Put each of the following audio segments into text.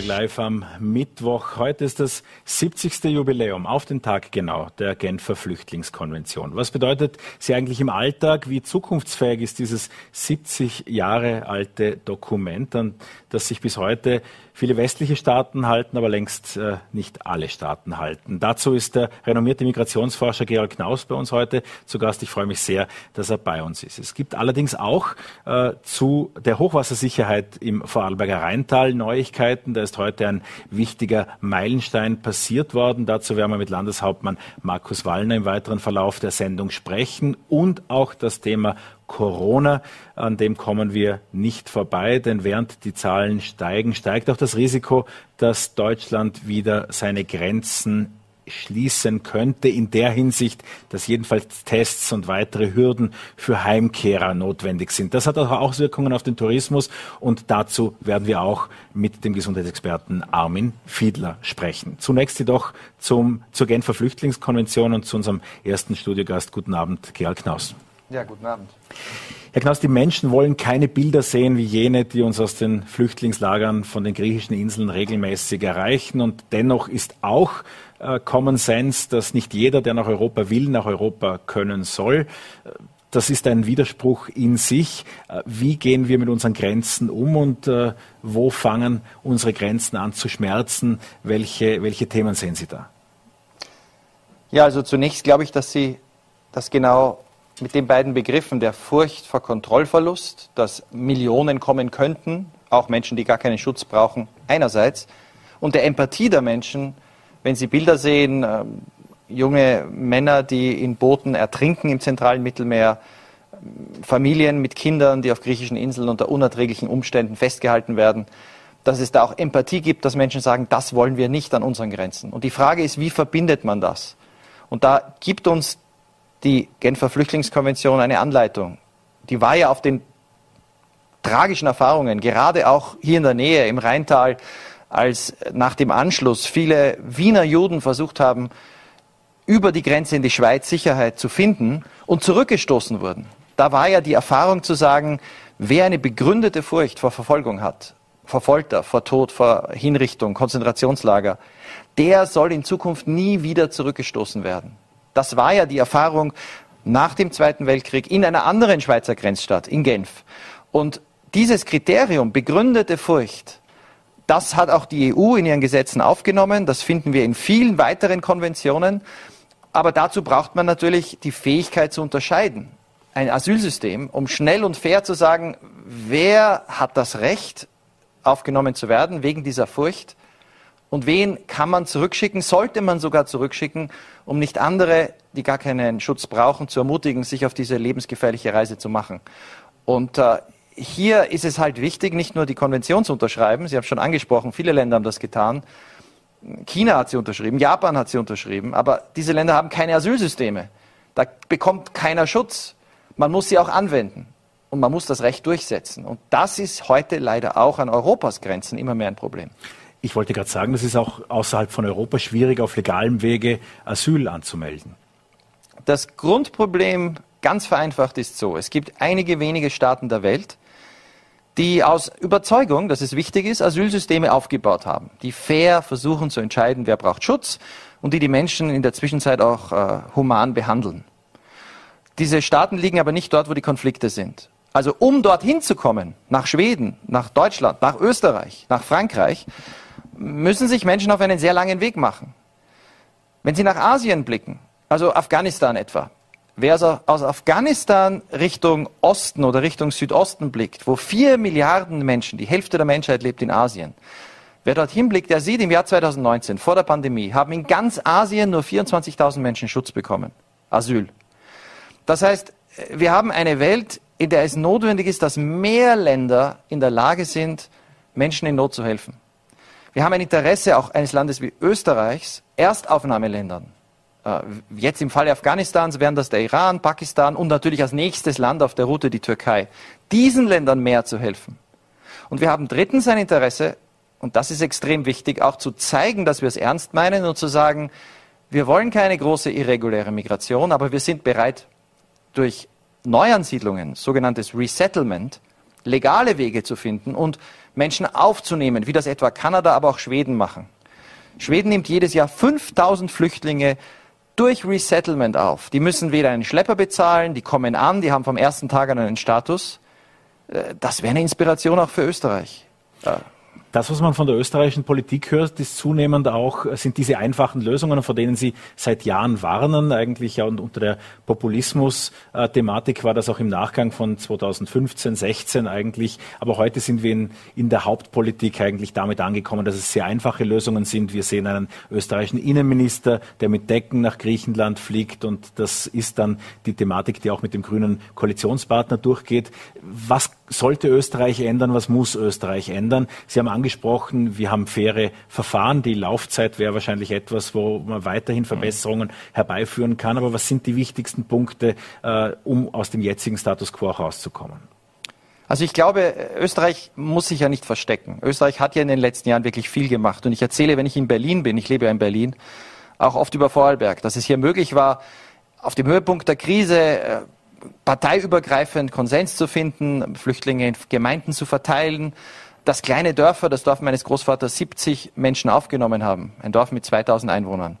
Vorarlberg Live am Mittwoch. Heute ist das 70. Jubiläum, auf den Tag genau, der Genfer Flüchtlingskonvention. Was bedeutet sie eigentlich im Alltag? Wie zukunftsfähig ist dieses 70 Jahre alte Dokument, an das sich bis heute viele westliche Staaten halten, aber längst äh, nicht alle Staaten halten. Dazu ist der renommierte Migrationsforscher Gerald Knaus bei uns heute zu Gast. Ich freue mich sehr, dass er bei uns ist. Es gibt allerdings auch äh, zu der Hochwassersicherheit im Vorarlberger Rheintal Neuigkeiten. Da ist heute ein wichtiger Meilenstein passiert worden. Dazu werden wir mit Landeshauptmann Markus Wallner im weiteren Verlauf der Sendung sprechen und auch das Thema Corona. An dem kommen wir nicht vorbei, denn während die Zahlen steigen, steigt auch das Risiko, dass Deutschland wieder seine Grenzen schließen könnte, in der Hinsicht, dass jedenfalls Tests und weitere Hürden für Heimkehrer notwendig sind. Das hat auch Auswirkungen auf den Tourismus und dazu werden wir auch mit dem Gesundheitsexperten Armin Fiedler sprechen. Zunächst jedoch zum, zur Genfer Flüchtlingskonvention und zu unserem ersten Studiogast. Guten Abend, Gerald Knaus. Ja, guten Abend. Herr Knaus, die Menschen wollen keine Bilder sehen wie jene, die uns aus den Flüchtlingslagern von den griechischen Inseln regelmäßig erreichen. Und dennoch ist auch äh, Common Sense, dass nicht jeder, der nach Europa will, nach Europa können soll. Das ist ein Widerspruch in sich. Äh, wie gehen wir mit unseren Grenzen um und äh, wo fangen unsere Grenzen an zu schmerzen? Welche, welche Themen sehen Sie da? Ja, also zunächst glaube ich, dass Sie das genau mit den beiden Begriffen der Furcht vor Kontrollverlust, dass Millionen kommen könnten, auch Menschen, die gar keinen Schutz brauchen, einerseits, und der Empathie der Menschen, wenn sie Bilder sehen, äh, junge Männer, die in Booten ertrinken im zentralen Mittelmeer, Familien mit Kindern, die auf griechischen Inseln unter unerträglichen Umständen festgehalten werden, dass es da auch Empathie gibt, dass Menschen sagen, das wollen wir nicht an unseren Grenzen. Und die Frage ist, wie verbindet man das? Und da gibt uns die Genfer Flüchtlingskonvention eine Anleitung. Die war ja auf den tragischen Erfahrungen, gerade auch hier in der Nähe im Rheintal, als nach dem Anschluss viele Wiener Juden versucht haben, über die Grenze in die Schweiz Sicherheit zu finden und zurückgestoßen wurden. Da war ja die Erfahrung zu sagen, wer eine begründete Furcht vor Verfolgung hat, vor Folter, vor Tod, vor Hinrichtung, Konzentrationslager, der soll in Zukunft nie wieder zurückgestoßen werden. Das war ja die Erfahrung nach dem Zweiten Weltkrieg in einer anderen Schweizer Grenzstadt, in Genf. Und dieses Kriterium, begründete Furcht, das hat auch die EU in ihren Gesetzen aufgenommen. Das finden wir in vielen weiteren Konventionen. Aber dazu braucht man natürlich die Fähigkeit zu unterscheiden. Ein Asylsystem, um schnell und fair zu sagen, wer hat das Recht, aufgenommen zu werden wegen dieser Furcht und wen kann man zurückschicken, sollte man sogar zurückschicken, um nicht andere, die gar keinen Schutz brauchen, zu ermutigen, sich auf diese lebensgefährliche Reise zu machen. Und äh, hier ist es halt wichtig, nicht nur die Konvention zu unterschreiben, Sie haben schon angesprochen, viele Länder haben das getan, China hat sie unterschrieben, Japan hat sie unterschrieben, aber diese Länder haben keine Asylsysteme. Da bekommt keiner Schutz. Man muss sie auch anwenden und man muss das Recht durchsetzen. Und das ist heute leider auch an Europas Grenzen immer mehr ein Problem. Ich wollte gerade sagen, das ist auch außerhalb von Europa schwierig, auf legalem Wege Asyl anzumelden. Das Grundproblem, ganz vereinfacht, ist so. Es gibt einige wenige Staaten der Welt, die aus Überzeugung, dass es wichtig ist, Asylsysteme aufgebaut haben, die fair versuchen zu entscheiden, wer braucht Schutz und die die Menschen in der Zwischenzeit auch äh, human behandeln. Diese Staaten liegen aber nicht dort, wo die Konflikte sind. Also um dorthin zu kommen, nach Schweden, nach Deutschland, nach Österreich, nach Frankreich, müssen sich Menschen auf einen sehr langen Weg machen. Wenn Sie nach Asien blicken, also Afghanistan etwa, wer also aus Afghanistan Richtung Osten oder Richtung Südosten blickt, wo vier Milliarden Menschen, die Hälfte der Menschheit lebt in Asien, wer dorthin blickt, der sieht, im Jahr 2019, vor der Pandemie, haben in ganz Asien nur 24.000 Menschen Schutz bekommen. Asyl. Das heißt, wir haben eine Welt, in der es notwendig ist, dass mehr Länder in der Lage sind, Menschen in Not zu helfen. Wir haben ein Interesse auch eines Landes wie Österreichs, Erstaufnahmeländern. Äh, jetzt im Falle Afghanistans wären das der Iran, Pakistan und natürlich als nächstes Land auf der Route die Türkei. Diesen Ländern mehr zu helfen. Und wir haben drittens ein Interesse, und das ist extrem wichtig, auch zu zeigen, dass wir es ernst meinen und zu sagen, wir wollen keine große irreguläre Migration, aber wir sind bereit, durch Neuansiedlungen, sogenanntes Resettlement, legale Wege zu finden und Menschen aufzunehmen, wie das etwa Kanada, aber auch Schweden machen. Schweden nimmt jedes Jahr 5000 Flüchtlinge durch Resettlement auf. Die müssen weder einen Schlepper bezahlen, die kommen an, die haben vom ersten Tag an einen Status. Äh, das wäre eine Inspiration auch für Österreich. Das, was man von der österreichischen Politik hört, ist zunehmend auch, sind diese einfachen Lösungen, vor denen Sie seit Jahren warnen. Eigentlich ja und unter der Populismus-Thematik war das auch im Nachgang von 2015, 16 eigentlich. Aber heute sind wir in, in der Hauptpolitik eigentlich damit angekommen, dass es sehr einfache Lösungen sind. Wir sehen einen österreichischen Innenminister, der mit Decken nach Griechenland fliegt und das ist dann die Thematik, die auch mit dem grünen Koalitionspartner durchgeht. Was sollte Österreich ändern? Was muss Österreich ändern? Sie haben angesprochen, wir haben faire Verfahren. Die Laufzeit wäre wahrscheinlich etwas, wo man weiterhin Verbesserungen herbeiführen kann. Aber was sind die wichtigsten Punkte, äh, um aus dem jetzigen Status quo rauszukommen? Also ich glaube, Österreich muss sich ja nicht verstecken. Österreich hat ja in den letzten Jahren wirklich viel gemacht. Und ich erzähle, wenn ich in Berlin bin, ich lebe ja in Berlin, auch oft über Vorarlberg, dass es hier möglich war, auf dem Höhepunkt der Krise äh, parteiübergreifend Konsens zu finden, Flüchtlinge in Gemeinden zu verteilen, dass kleine Dörfer, das Dorf meines Großvaters, 70 Menschen aufgenommen haben. Ein Dorf mit 2000 Einwohnern.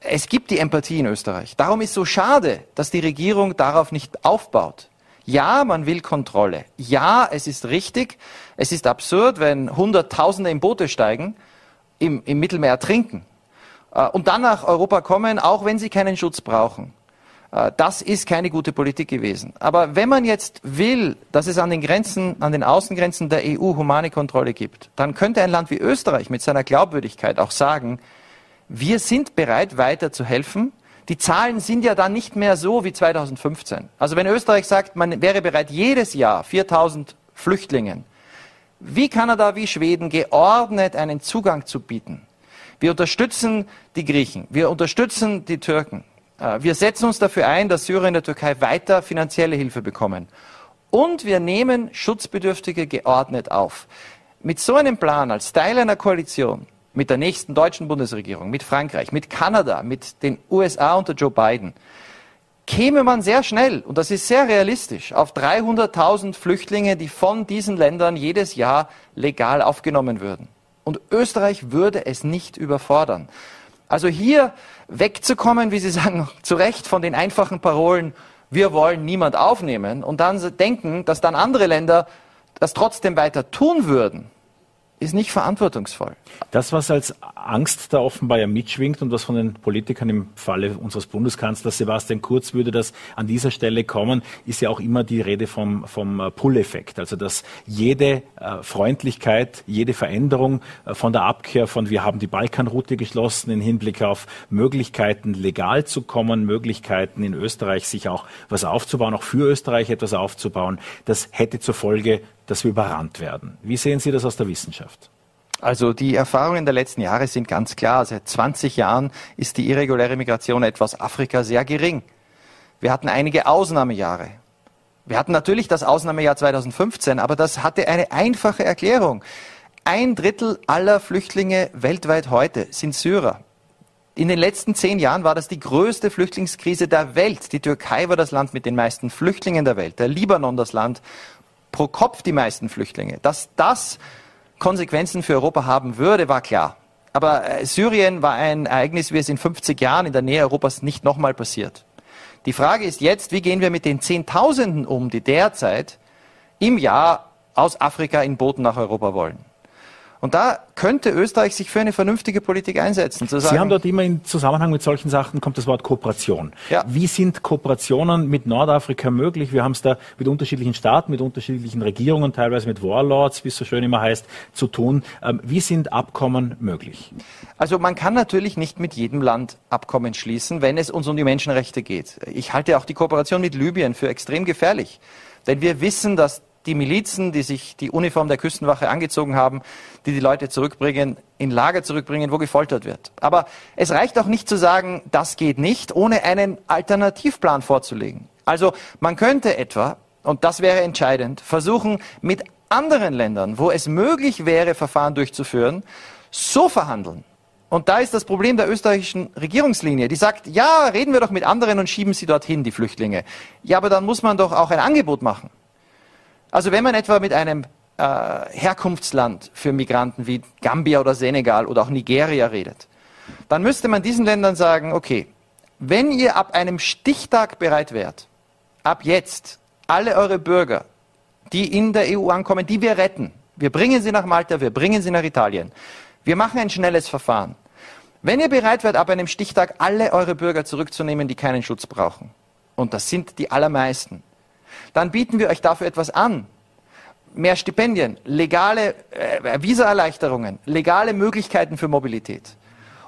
Es gibt die Empathie in Österreich. Darum ist so schade, dass die Regierung darauf nicht aufbaut. Ja, man will Kontrolle. Ja, es ist richtig. Es ist absurd, wenn Hunderttausende in Boote steigen, im, im Mittelmeer ertrinken äh, und dann nach Europa kommen, auch wenn sie keinen Schutz brauchen. Äh, das ist keine gute Politik gewesen. Aber wenn man jetzt will, dass es an den Grenzen, an den Außengrenzen der EU humane Kontrolle gibt, dann könnte ein Land wie Österreich mit seiner Glaubwürdigkeit auch sagen, wir sind bereit, weiter zu helfen. Die Zahlen sind ja dann nicht mehr so wie 2015. Also wenn Österreich sagt, man wäre bereit, jedes Jahr 4000 Flüchtlingen, wie Kanada, wie Schweden, geordnet einen Zugang zu bieten. Wir unterstützen die Griechen, wir unterstützen die Türken, wir setzen uns dafür ein, dass Syrer in der Türkei weiter finanzielle Hilfe bekommen. Und wir nehmen Schutzbedürftige geordnet auf. Mit so einem Plan als Teil einer Koalition mit der nächsten deutschen Bundesregierung, mit Frankreich, mit Kanada, mit den USA unter Joe Biden, käme man sehr schnell, und das ist sehr realistisch, auf 300.000 Flüchtlinge, die von diesen Ländern jedes Jahr legal aufgenommen würden. Und Österreich würde es nicht überfordern. Also hier wegzukommen, wie Sie sagen, zu Recht von den einfachen Parolen, wir wollen niemand aufnehmen und dann denken, dass dann andere Länder das trotzdem weiter tun würden ist nicht verantwortungsvoll. Das, was als Angst da offenbar ja mitschwingt und was von den Politikern im Falle unseres Bundeskanzlers Sebastian Kurz würde das an dieser Stelle kommen, ist ja auch immer die Rede vom, vom äh, Pull-Effekt. Also, dass jede äh, Freundlichkeit, jede Veränderung äh, von der Abkehr von wir haben die Balkanroute geschlossen in Hinblick auf Möglichkeiten legal zu kommen, Möglichkeiten in Österreich sich auch was aufzubauen, auch für Österreich etwas aufzubauen, das hätte zur Folge dass wir überrannt werden. Wie sehen Sie das aus der Wissenschaft? Also die Erfahrungen der letzten Jahre sind ganz klar. Seit 20 Jahren ist die irreguläre Migration etwas Afrika sehr gering. Wir hatten einige Ausnahmejahre. Wir hatten natürlich das Ausnahmejahr 2015, aber das hatte eine einfache Erklärung. Ein Drittel aller Flüchtlinge weltweit heute sind Syrer. In den letzten zehn Jahren war das die größte Flüchtlingskrise der Welt. Die Türkei war das Land mit den meisten Flüchtlingen der Welt, der Libanon das Land, pro Kopf die meisten Flüchtlinge. Dass das Konsequenzen für Europa haben würde, war klar. Aber äh, Syrien war ein Ereignis, wie es in 50 Jahren in der Nähe Europas nicht nochmal passiert. Die Frage ist jetzt, wie gehen wir mit den Zehntausenden um, die derzeit im Jahr aus Afrika in Booten nach Europa wollen? Und da könnte Österreich sich für eine vernünftige Politik einsetzen. Sagen, Sie haben dort immer im Zusammenhang mit solchen Sachen kommt das Wort Kooperation. Ja. Wie sind Kooperationen mit Nordafrika möglich? Wir haben es da mit unterschiedlichen Staaten, mit unterschiedlichen Regierungen, teilweise mit Warlords, wie es so schön immer heißt, zu tun. Ähm, wie sind Abkommen möglich? Also man kann natürlich nicht mit jedem Land Abkommen schließen, wenn es uns um die Menschenrechte geht. Ich halte auch die Kooperation mit Libyen für extrem gefährlich. Denn wir wissen, dass die Milizen, die sich die Uniform der Küstenwache angezogen haben, die die Leute zurückbringen, in Lager zurückbringen, wo gefoltert wird. Aber es reicht auch nicht zu sagen, das geht nicht, ohne einen Alternativplan vorzulegen. Also man könnte etwa, und das wäre entscheidend, versuchen, mit anderen Ländern, wo es möglich wäre, Verfahren durchzuführen, so verhandeln. Und da ist das Problem der österreichischen Regierungslinie. Die sagt, ja, reden wir doch mit anderen und schieben sie dorthin, die Flüchtlinge. Ja, aber dann muss man doch auch ein Angebot machen. Also wenn man etwa mit einem äh, Herkunftsland für Migranten wie Gambia oder Senegal oder auch Nigeria redet, dann müsste man diesen Ländern sagen, okay, wenn ihr ab einem Stichtag bereit wärt, ab jetzt alle eure Bürger, die in der EU ankommen, die wir retten, wir bringen sie nach Malta, wir bringen sie nach Italien, wir machen ein schnelles Verfahren. Wenn ihr bereit wärt, ab einem Stichtag alle eure Bürger zurückzunehmen, die keinen Schutz brauchen, und das sind die allermeisten, dann bieten wir euch dafür etwas an. Mehr Stipendien, legale äh, Visaerleichterungen, legale Möglichkeiten für Mobilität.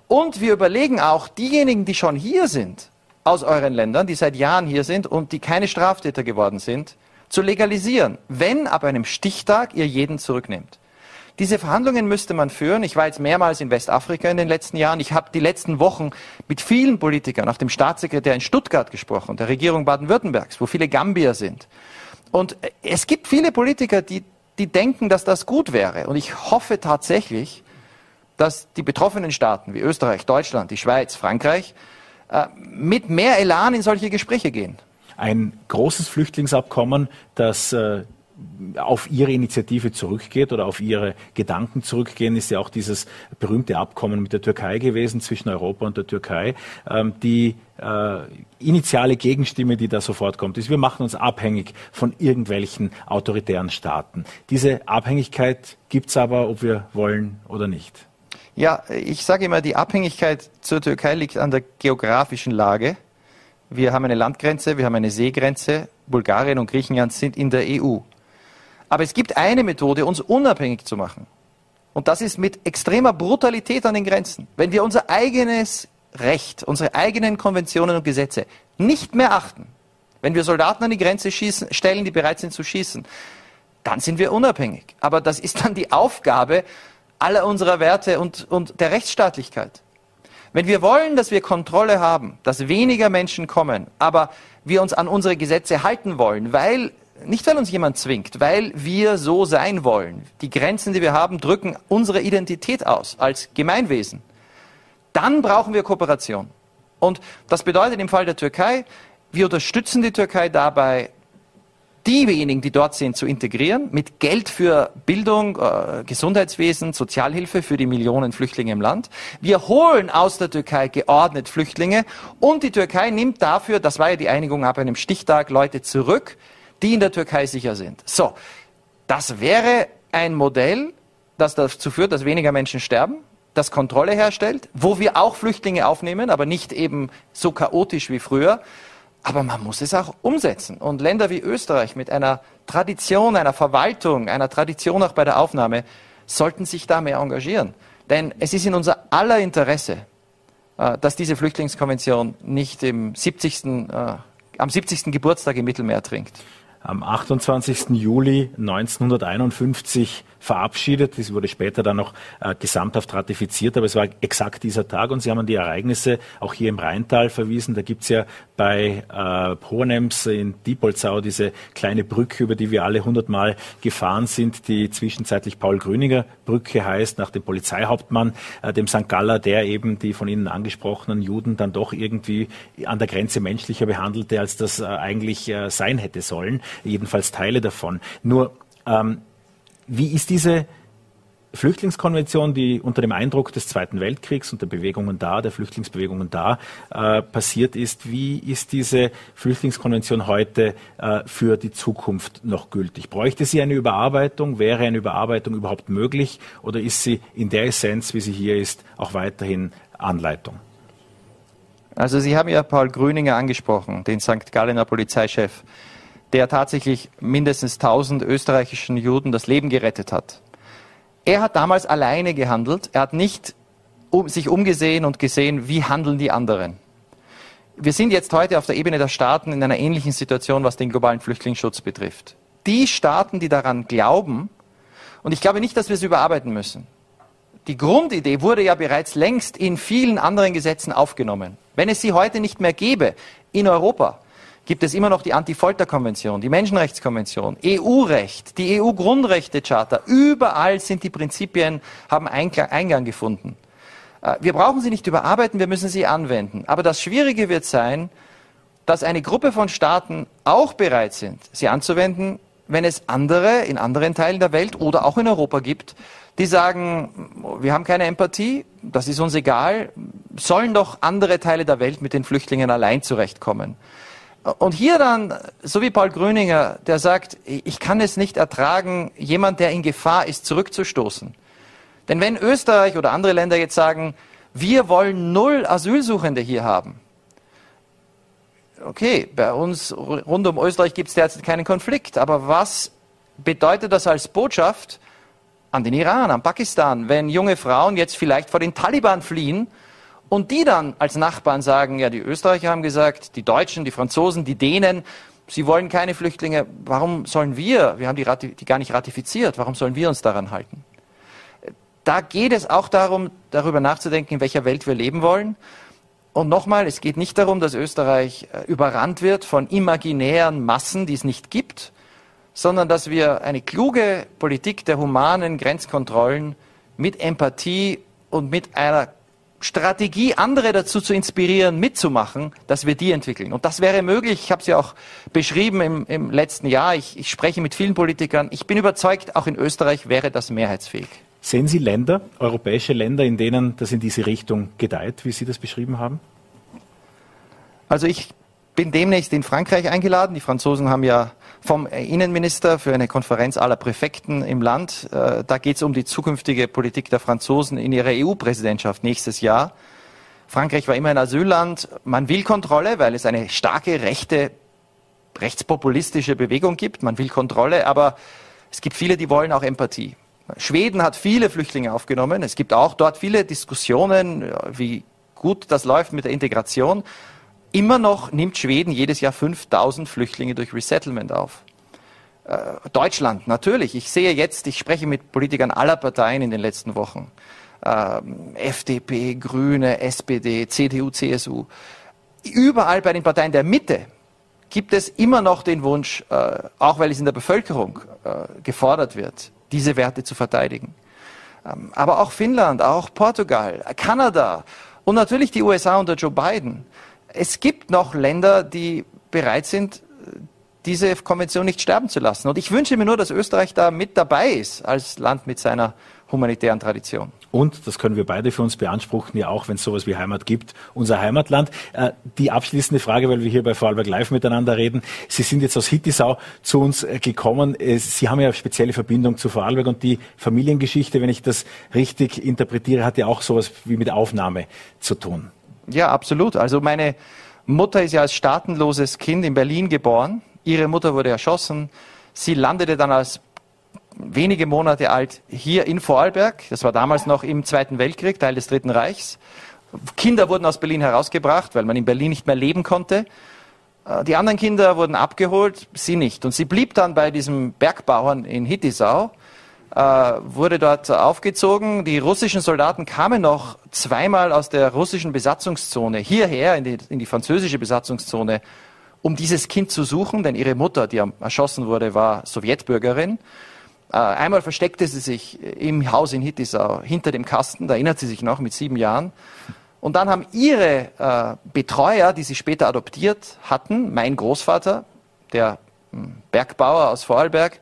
Und wir überlegen auch, diejenigen, die schon hier sind, aus euren Ländern, die seit Jahren hier sind und die keine Straftäter geworden sind, zu legalisieren, wenn ab einem Stichtag ihr jeden zurücknehmt. Diese Verhandlungen müsste man führen. Ich war jetzt mehrmals in Westafrika in den letzten Jahren. Ich habe die letzten Wochen mit vielen Politikern, auch dem Staatssekretär in Stuttgart gesprochen, der Regierung Baden-Württembergs, wo viele Gambier sind. Und es gibt viele Politiker, die, die denken, dass das gut wäre. Und ich hoffe tatsächlich, dass die betroffenen Staaten wie Österreich, Deutschland, die Schweiz, Frankreich äh, mit mehr Elan in solche Gespräche gehen. Ein großes Flüchtlingsabkommen, das äh, auf ihre Initiative zurückgeht oder auf ihre Gedanken zurückgehen, ist ja auch dieses berühmte Abkommen mit der Türkei gewesen, zwischen Europa und der Türkei. Ähm, die äh, initiale Gegenstimme, die da sofort kommt, ist, wir machen uns abhängig von irgendwelchen autoritären Staaten. Diese Abhängigkeit gibt es aber, ob wir wollen oder nicht. Ja, ich sage immer, die Abhängigkeit zur Türkei liegt an der geografischen Lage. Wir haben eine Landgrenze, wir haben eine Seegrenze. Bulgarien und Griechenland sind in der EU. Aber es gibt eine Methode, uns unabhängig zu machen. Und das ist mit extremer Brutalität an den Grenzen. Wenn wir unser eigenes Recht, unsere eigenen Konventionen und Gesetze nicht mehr achten, wenn wir Soldaten an die Grenze schießen, stellen, die bereit sind zu schießen, dann sind wir unabhängig. Aber das ist dann die Aufgabe aller unserer Werte und, und der Rechtsstaatlichkeit. Wenn wir wollen, dass wir Kontrolle haben, dass weniger Menschen kommen, aber wir uns an unsere Gesetze halten wollen, weil, nicht weil uns jemand zwingt, weil wir so sein wollen. Die Grenzen, die wir haben, drücken unsere Identität aus als Gemeinwesen. Dann brauchen wir Kooperation. Und das bedeutet im Fall der Türkei, wir unterstützen die Türkei dabei, diejenigen, die dort sind, zu integrieren, mit Geld für Bildung, äh, Gesundheitswesen, Sozialhilfe für die Millionen Flüchtlinge im Land. Wir holen aus der Türkei geordnet Flüchtlinge und die Türkei nimmt dafür, das war ja die Einigung ab einem Stichtag, Leute zurück, die in der Türkei sicher sind. So, das wäre ein Modell, das dazu führt, dass weniger Menschen sterben, das Kontrolle herstellt, wo wir auch Flüchtlinge aufnehmen, aber nicht eben so chaotisch wie früher. Aber man muss es auch umsetzen. Und Länder wie Österreich mit einer Tradition, einer Verwaltung, einer Tradition auch bei der Aufnahme, sollten sich da mehr engagieren. Denn es ist in unser aller Interesse, äh, dass diese Flüchtlingskonvention nicht im 70., äh, am 70. Geburtstag im Mittelmeer trinkt. Am 28. Juli 1951 verabschiedet. Das wurde später dann noch äh, gesamthaft ratifiziert, aber es war exakt dieser Tag und Sie haben an die Ereignisse auch hier im Rheintal verwiesen. Da gibt's ja bei äh, Hohenems in Diepolzau diese kleine Brücke, über die wir alle hundertmal gefahren sind, die zwischenzeitlich Paul-Grüninger Brücke heißt, nach dem Polizeihauptmann, äh, dem St. Galler, der eben die von Ihnen angesprochenen Juden dann doch irgendwie an der Grenze menschlicher behandelte, als das äh, eigentlich äh, sein hätte sollen. Jedenfalls Teile davon. Nur ähm, wie ist diese Flüchtlingskonvention, die unter dem Eindruck des Zweiten Weltkriegs und der Bewegungen da, der Flüchtlingsbewegungen da äh, passiert ist, wie ist diese Flüchtlingskonvention heute äh, für die Zukunft noch gültig? Bräuchte sie eine Überarbeitung? Wäre eine Überarbeitung überhaupt möglich? Oder ist sie in der Essenz, wie sie hier ist, auch weiterhin Anleitung? Also Sie haben ja Paul Grüninger angesprochen, den St. Gallener Polizeichef der tatsächlich mindestens 1000 österreichischen Juden das Leben gerettet hat. Er hat damals alleine gehandelt. Er hat nicht um, sich umgesehen und gesehen, wie handeln die anderen. Wir sind jetzt heute auf der Ebene der Staaten in einer ähnlichen Situation, was den globalen Flüchtlingsschutz betrifft. Die Staaten, die daran glauben, und ich glaube nicht, dass wir es überarbeiten müssen. Die Grundidee wurde ja bereits längst in vielen anderen Gesetzen aufgenommen. Wenn es sie heute nicht mehr gäbe in Europa, gibt es immer noch die Anti-Folter-Konvention, die Menschenrechtskonvention, EU-Recht, die EU-Grundrechtecharta. Überall sind die Prinzipien, haben Eingang gefunden. Äh, wir brauchen sie nicht überarbeiten, wir müssen sie anwenden. Aber das Schwierige wird sein, dass eine Gruppe von Staaten auch bereit sind, sie anzuwenden, wenn es andere in anderen Teilen der Welt oder auch in Europa gibt, die sagen, wir haben keine Empathie, das ist uns egal, sollen doch andere Teile der Welt mit den Flüchtlingen allein zurechtkommen. Und hier dann, so wie Paul Grüninger, der sagt, ich kann es nicht ertragen, jemand, der in Gefahr ist, zurückzustoßen. Denn wenn Österreich oder andere Länder jetzt sagen, wir wollen null Asylsuchende hier haben, okay, bei uns rund um Österreich gibt es derzeit keinen Konflikt, aber was bedeutet das als Botschaft an den Iran, an Pakistan, wenn junge Frauen jetzt vielleicht vor den Taliban fliehen und die dann als Nachbarn sagen, ja, die Österreicher haben gesagt, die Deutschen, die Franzosen, die Dänen, sie wollen keine Flüchtlinge, warum sollen wir, wir haben die, die gar nicht ratifiziert, warum sollen wir uns daran halten? Da geht es auch darum, darüber nachzudenken, in welcher Welt wir leben wollen. Und nochmal, es geht nicht darum, dass Österreich äh, überrannt wird von imaginären Massen, die es nicht gibt, sondern dass wir eine kluge Politik der humanen Grenzkontrollen mit Empathie und mit einer Strategie, andere dazu zu inspirieren, mitzumachen, dass wir die entwickeln. Und das wäre möglich. Ich habe es ja auch beschrieben im, im letzten Jahr. Ich, ich spreche mit vielen Politikern. Ich bin überzeugt, auch in Österreich wäre das mehrheitsfähig. Sehen Sie Länder, europäische Länder, in denen das in diese Richtung gedeiht, wie Sie das beschrieben haben? Also ich bin demnächst in Frankreich eingeladen. Die Franzosen haben ja vom Innenminister für eine Konferenz aller Präfekten im Land. Äh, da geht es um die zukünftige Politik der Franzosen in ihrer EU-Präsidentschaft nächstes Jahr. Frankreich war immer ein Asylland. Man will Kontrolle, weil es eine starke rechte, rechtspopulistische Bewegung gibt. Man will Kontrolle, aber es gibt viele, die wollen auch Empathie. Schweden hat viele Flüchtlinge aufgenommen. Es gibt auch dort viele Diskussionen, wie gut das läuft mit der Integration. Immer noch nimmt Schweden jedes Jahr 5000 Flüchtlinge durch Resettlement auf. Äh, Deutschland, natürlich. Ich sehe jetzt, ich spreche mit Politikern aller Parteien in den letzten Wochen. Ähm, FDP, Grüne, SPD, CDU, CSU. Überall bei den Parteien der Mitte gibt es immer noch den Wunsch, äh, auch weil es in der Bevölkerung äh, gefordert wird, diese Werte zu verteidigen. Ähm, aber auch Finnland, auch Portugal, Kanada und natürlich die USA unter Joe Biden es gibt noch Länder, die bereit sind, diese Konvention nicht sterben zu lassen. Und ich wünsche mir nur, dass Österreich da mit dabei ist, als Land mit seiner humanitären Tradition. Und, das können wir beide für uns beanspruchen, ja auch, wenn es sowas wie Heimat gibt, unser Heimatland. Äh, die abschließende Frage, weil wir hier bei Vorarlberg Live miteinander reden. Sie sind jetzt aus Hittisau zu uns äh, gekommen. Äh, Sie haben ja eine spezielle Verbindung zu Vorarlberg und die Familiengeschichte, wenn ich das richtig interpretiere, hat ja auch sowas wie mit Aufnahme zu tun. Ja, absolut. Also meine Mutter ist ja als staatenloses Kind in Berlin geboren. Ihre Mutter wurde erschossen. Sie landete dann als wenige Monate alt hier in Vorarlberg. Das war damals noch im Zweiten Weltkrieg, Teil des Dritten Reichs. Kinder wurden aus Berlin herausgebracht, weil man in Berlin nicht mehr leben konnte. Äh, die anderen Kinder wurden abgeholt, sie nicht. Und sie blieb dann bei diesem Bergbauern in Hittisau wurde dort aufgezogen. Die russischen Soldaten kamen noch zweimal aus der russischen Besatzungszone hierher in die, in die französische Besatzungszone, um dieses Kind zu suchen, denn ihre Mutter, die erschossen wurde, war Sowjetbürgerin. Äh, einmal versteckte sie sich im Haus in Hittisau hinter dem Kasten, da erinnert sie sich noch mit sieben Jahren. Und dann haben ihre äh, Betreuer, die sie später adoptiert hatten, mein Großvater, der hm, Bergbauer aus Vorarlberg,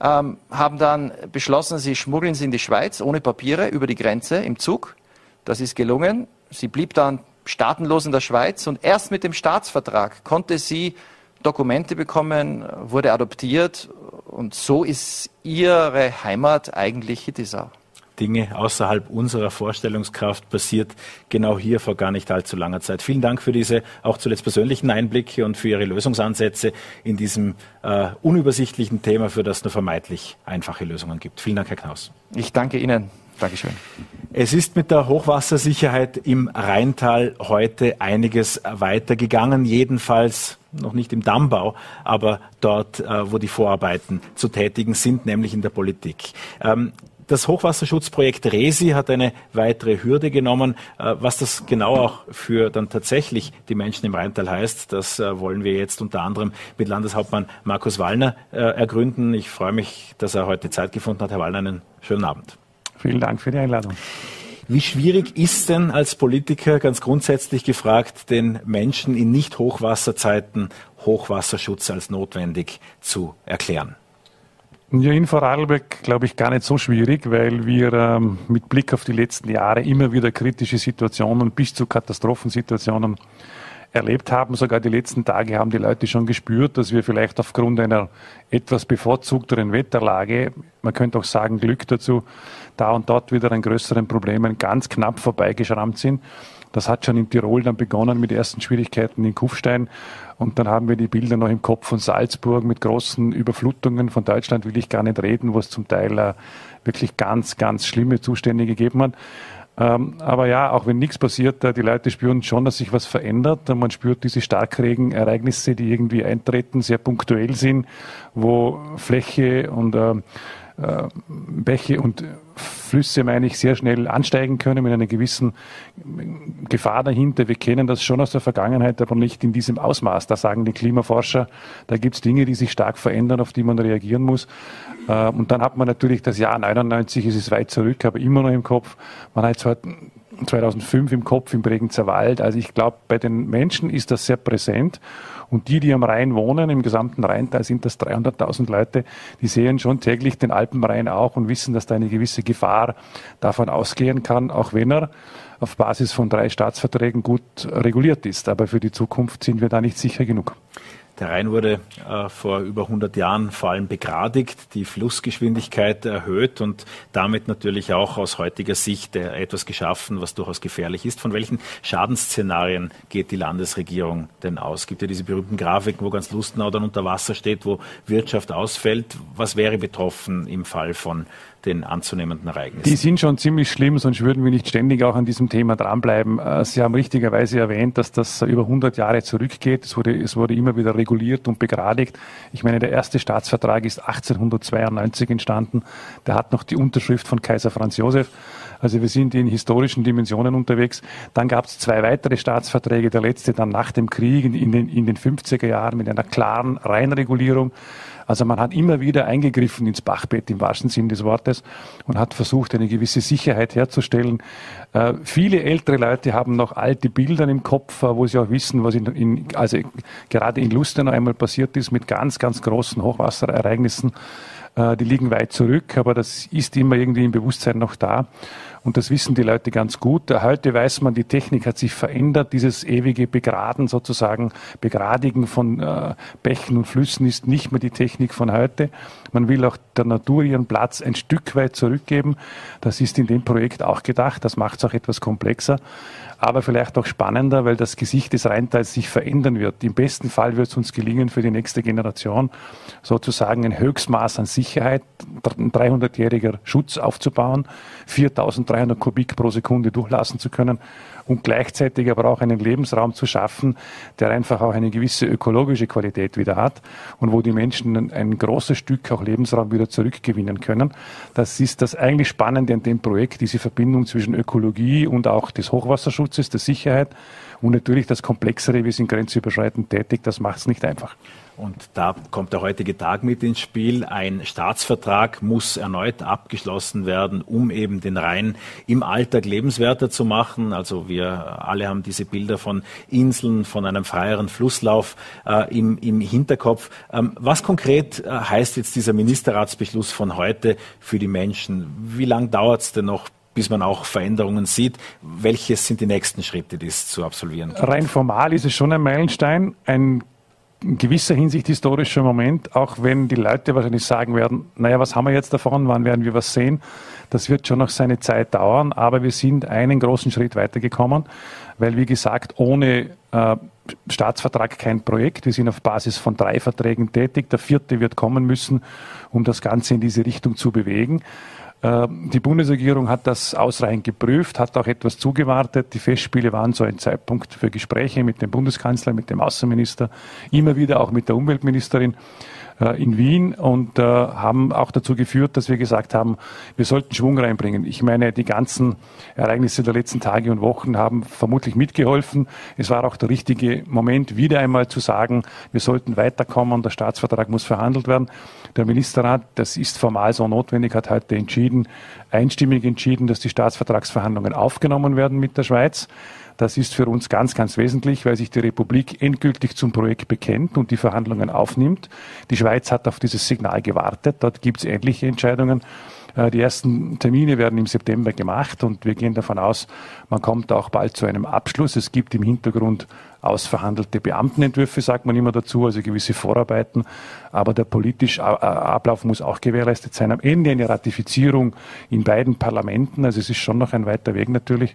ähm, haben dann beschlossen, sie schmuggeln sie in die Schweiz ohne Papiere über die Grenze im Zug. Das ist gelungen. Sie blieb dann staatenlos in der Schweiz und erst mit dem Staatsvertrag konnte sie Dokumente bekommen, wurde adoptiert und so ist ihre Heimat eigentlich Hittisau. Dinge außerhalb unserer Vorstellungskraft passiert, genau hier vor gar nicht allzu langer Zeit. Vielen Dank für diese auch zuletzt persönlichen Einblicke und für Ihre Lösungsansätze in diesem äh, unübersichtlichen Thema, für das nur vermeintlich einfache Lösungen gibt. Vielen Dank, Herr Knaus. Ich danke Ihnen. Dankeschön. Es ist mit der Hochwassersicherheit im Rheintal heute einiges weitergegangen, jedenfalls noch nicht im Dammbau, aber dort, äh, wo die Vorarbeiten zu tätigen sind, nämlich in der Politik. Das Hochwasserschutzprojekt RESI hat eine weitere Hürde genommen. Äh, was das genau auch für dann tatsächlich die Menschen im Rheintal heißt, das äh, wollen wir jetzt unter anderem mit Landeshauptmann Markus Wallner äh, ergründen. Ich freue mich, dass er heute Zeit gefunden hat. Herr Wallner, einen schönen Abend. Vielen Dank für die Einladung. Wie schwierig ist denn als Politiker ganz grundsätzlich gefragt, den Menschen in Nicht-Hochwasserzeiten Hochwasserschutz als notwendig zu erklären? Ja, in Vorarlberg glaube ich gar nicht so schwierig, weil wir ähm, mit Blick auf die letzten Jahre immer wieder kritische Situationen bis zu Katastrophensituationen erlebt haben. Sogar die letzten Tage haben die Leute schon gespürt, dass wir vielleicht aufgrund einer etwas bevorzugteren Wetterlage, man könnte auch sagen Glück dazu, da und dort wieder an größeren Problemen ganz knapp vorbeigeschrammt sind. Das hat schon in Tirol dann begonnen mit ersten Schwierigkeiten in Kufstein. Und dann haben wir die Bilder noch im Kopf von Salzburg mit großen Überflutungen. Von Deutschland will ich gar nicht reden, wo es zum Teil äh, wirklich ganz, ganz schlimme Zustände gegeben hat. Ähm, aber ja, auch wenn nichts passiert, äh, die Leute spüren schon, dass sich was verändert. Man spürt diese Starkregenereignisse, die irgendwie eintreten, sehr punktuell sind, wo Fläche und äh, Bäche und Flüsse, meine ich, sehr schnell ansteigen können mit einer gewissen Gefahr dahinter. Wir kennen das schon aus der Vergangenheit, aber nicht in diesem Ausmaß. Da sagen die Klimaforscher, da gibt es Dinge, die sich stark verändern, auf die man reagieren muss. Äh, und dann hat man natürlich das Jahr 99, es ist weit zurück, aber immer noch im Kopf. Man hat zwar 2005 im Kopf im Bregenzer Wald. Also ich glaube, bei den Menschen ist das sehr präsent. Und die, die am Rhein wohnen, im gesamten Rheintal sind das 300.000 Leute, die sehen schon täglich den Alpenrhein auch und wissen, dass da eine gewisse Gefahr davon ausgehen kann, auch wenn er auf Basis von drei Staatsverträgen gut reguliert ist. Aber für die Zukunft sind wir da nicht sicher genug. Der Rhein wurde äh, vor über 100 Jahren vor allem begradigt, die Flussgeschwindigkeit erhöht und damit natürlich auch aus heutiger Sicht äh, etwas geschaffen, was durchaus gefährlich ist. Von welchen Schadensszenarien geht die Landesregierung denn aus? Es gibt ja diese berühmten Grafiken, wo ganz Lustenau dann unter Wasser steht, wo Wirtschaft ausfällt. Was wäre betroffen im Fall von den anzunehmenden Ereignissen? Die sind schon ziemlich schlimm, sonst würden wir nicht ständig auch an diesem Thema dranbleiben. Äh, Sie haben richtigerweise erwähnt, dass das über 100 Jahre zurückgeht. Es wurde, es wurde immer wieder reguliert und begradigt. Ich meine, der erste Staatsvertrag ist 1892 entstanden. Der hat noch die Unterschrift von Kaiser Franz Josef. Also wir sind in historischen Dimensionen unterwegs. Dann gab es zwei weitere Staatsverträge, der letzte dann nach dem Krieg in den, in den 50er Jahren mit einer klaren Reinregulierung. Also man hat immer wieder eingegriffen ins Bachbett im wahrsten Sinn des Wortes und hat versucht, eine gewisse Sicherheit herzustellen. Äh, viele ältere Leute haben noch alte Bilder im Kopf, wo sie auch wissen, was in, in, also gerade in Lustenau einmal passiert ist mit ganz, ganz großen Hochwasserereignissen. Äh, die liegen weit zurück, aber das ist immer irgendwie im Bewusstsein noch da. Und das wissen die Leute ganz gut. Heute weiß man, die Technik hat sich verändert. Dieses ewige Begraden sozusagen, Begradigen von äh, Bächen und Flüssen ist nicht mehr die Technik von heute. Man will auch der Natur ihren Platz ein Stück weit zurückgeben. Das ist in dem Projekt auch gedacht. Das macht es auch etwas komplexer aber vielleicht auch spannender, weil das Gesicht des Rheintals sich verändern wird. Im besten Fall wird es uns gelingen, für die nächste Generation sozusagen ein Höchstmaß an Sicherheit, ein 300-jähriger Schutz aufzubauen, 4300 Kubik pro Sekunde durchlassen zu können und gleichzeitig aber auch einen Lebensraum zu schaffen, der einfach auch eine gewisse ökologische Qualität wieder hat und wo die Menschen ein großes Stück auch Lebensraum wieder zurückgewinnen können. Das ist das eigentlich Spannende an dem Projekt, diese Verbindung zwischen Ökologie und auch des Hochwasserschutzes, der Sicherheit und natürlich das Komplexere, wir sind grenzüberschreitend tätig, das macht es nicht einfach. Und da kommt der heutige Tag mit ins Spiel. Ein Staatsvertrag muss erneut abgeschlossen werden, um eben den Rhein im Alltag lebenswerter zu machen. Also wir alle haben diese Bilder von Inseln, von einem freieren Flusslauf äh, im, im Hinterkopf. Ähm, was konkret äh, heißt jetzt dieser Ministerratsbeschluss von heute für die Menschen? Wie lange dauert es denn noch, bis man auch Veränderungen sieht. Welche sind die nächsten Schritte, die es zu absolvieren gibt? Rein formal ist es schon ein Meilenstein, ein in gewisser Hinsicht historischer Moment, auch wenn die Leute wahrscheinlich sagen werden, naja, was haben wir jetzt davon, wann werden wir was sehen? Das wird schon noch seine Zeit dauern, aber wir sind einen großen Schritt weitergekommen, weil, wie gesagt, ohne äh, Staatsvertrag kein Projekt. Wir sind auf Basis von drei Verträgen tätig. Der vierte wird kommen müssen, um das Ganze in diese Richtung zu bewegen. Ähm, die Bundesregierung hat das ausreichend geprüft, hat auch etwas zugewartet. Die Festspiele waren so ein Zeitpunkt für Gespräche mit dem Bundeskanzler, mit dem Außenminister, immer wieder auch mit der Umweltministerin. Äh, in Wien und äh, haben auch dazu geführt, dass wir gesagt haben, wir sollten Schwung reinbringen. Ich meine, die ganzen Ereignisse der letzten Tage und Wochen haben vermutlich mitgeholfen. Es war auch der richtige Moment, wieder einmal zu sagen, wir sollten weiterkommen, der Staatsvertrag muss verhandelt werden. Der Ministerrat, das ist formal so notwendig, hat heute entschieden, einstimmig entschieden, dass die Staatsvertragsverhandlungen aufgenommen werden mit der Schweiz. Das ist für uns ganz, ganz wesentlich, weil sich die Republik endgültig zum Projekt bekennt und die Verhandlungen aufnimmt. Die Schweiz hat auf dieses Signal gewartet. Dort gibt es ähnliche Entscheidungen. Äh, die ersten Termine werden im September gemacht und wir gehen davon aus, man kommt auch bald zu einem Abschluss. Es gibt im Hintergrund ausverhandelte Beamtenentwürfe, sagt man immer dazu, also gewisse Vorarbeiten. Aber der politische Ablauf muss auch gewährleistet sein. Am Ende eine Ratifizierung in beiden Parlamenten. Also es ist schon noch ein weiter Weg natürlich.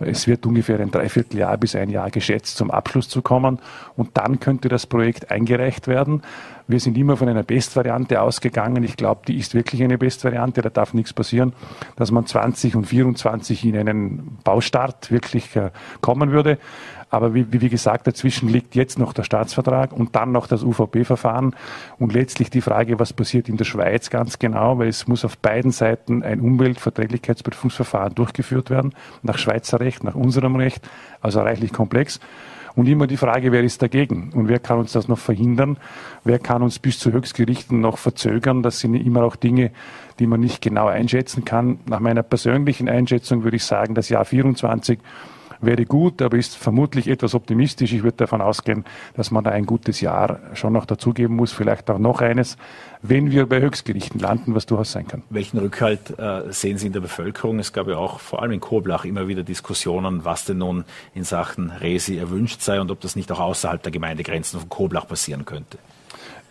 Es wird ungefähr ein Dreivierteljahr bis ein Jahr geschätzt, zum Abschluss zu kommen. Und dann könnte das Projekt eingereicht werden. Wir sind immer von einer Bestvariante ausgegangen. Ich glaube, die ist wirklich eine Bestvariante. Da darf nichts passieren, dass man 20 und 24 in einen Baustart wirklich äh, kommen würde. Aber wie, wie gesagt, dazwischen liegt jetzt noch der Staatsvertrag und dann noch das UVP-Verfahren und letztlich die Frage, was passiert in der Schweiz ganz genau, weil es muss auf beiden Seiten ein Umweltverträglichkeitsprüfungsverfahren durchgeführt werden, nach Schweizer Recht, nach unserem Recht, also reichlich komplex. Und immer die Frage, wer ist dagegen und wer kann uns das noch verhindern? Wer kann uns bis zu Höchstgerichten noch verzögern? Das sind immer auch Dinge, die man nicht genau einschätzen kann. Nach meiner persönlichen Einschätzung würde ich sagen, das Jahr 24 wäre gut, aber ist vermutlich etwas optimistisch. Ich würde davon ausgehen, dass man da ein gutes Jahr schon noch dazugeben muss, vielleicht auch noch eines, wenn wir bei Höchstgerichten landen, was durchaus sein kann. Welchen Rückhalt äh, sehen Sie in der Bevölkerung? Es gab ja auch vor allem in Koblach immer wieder Diskussionen, was denn nun in Sachen Resi erwünscht sei und ob das nicht auch außerhalb der Gemeindegrenzen von Koblach passieren könnte.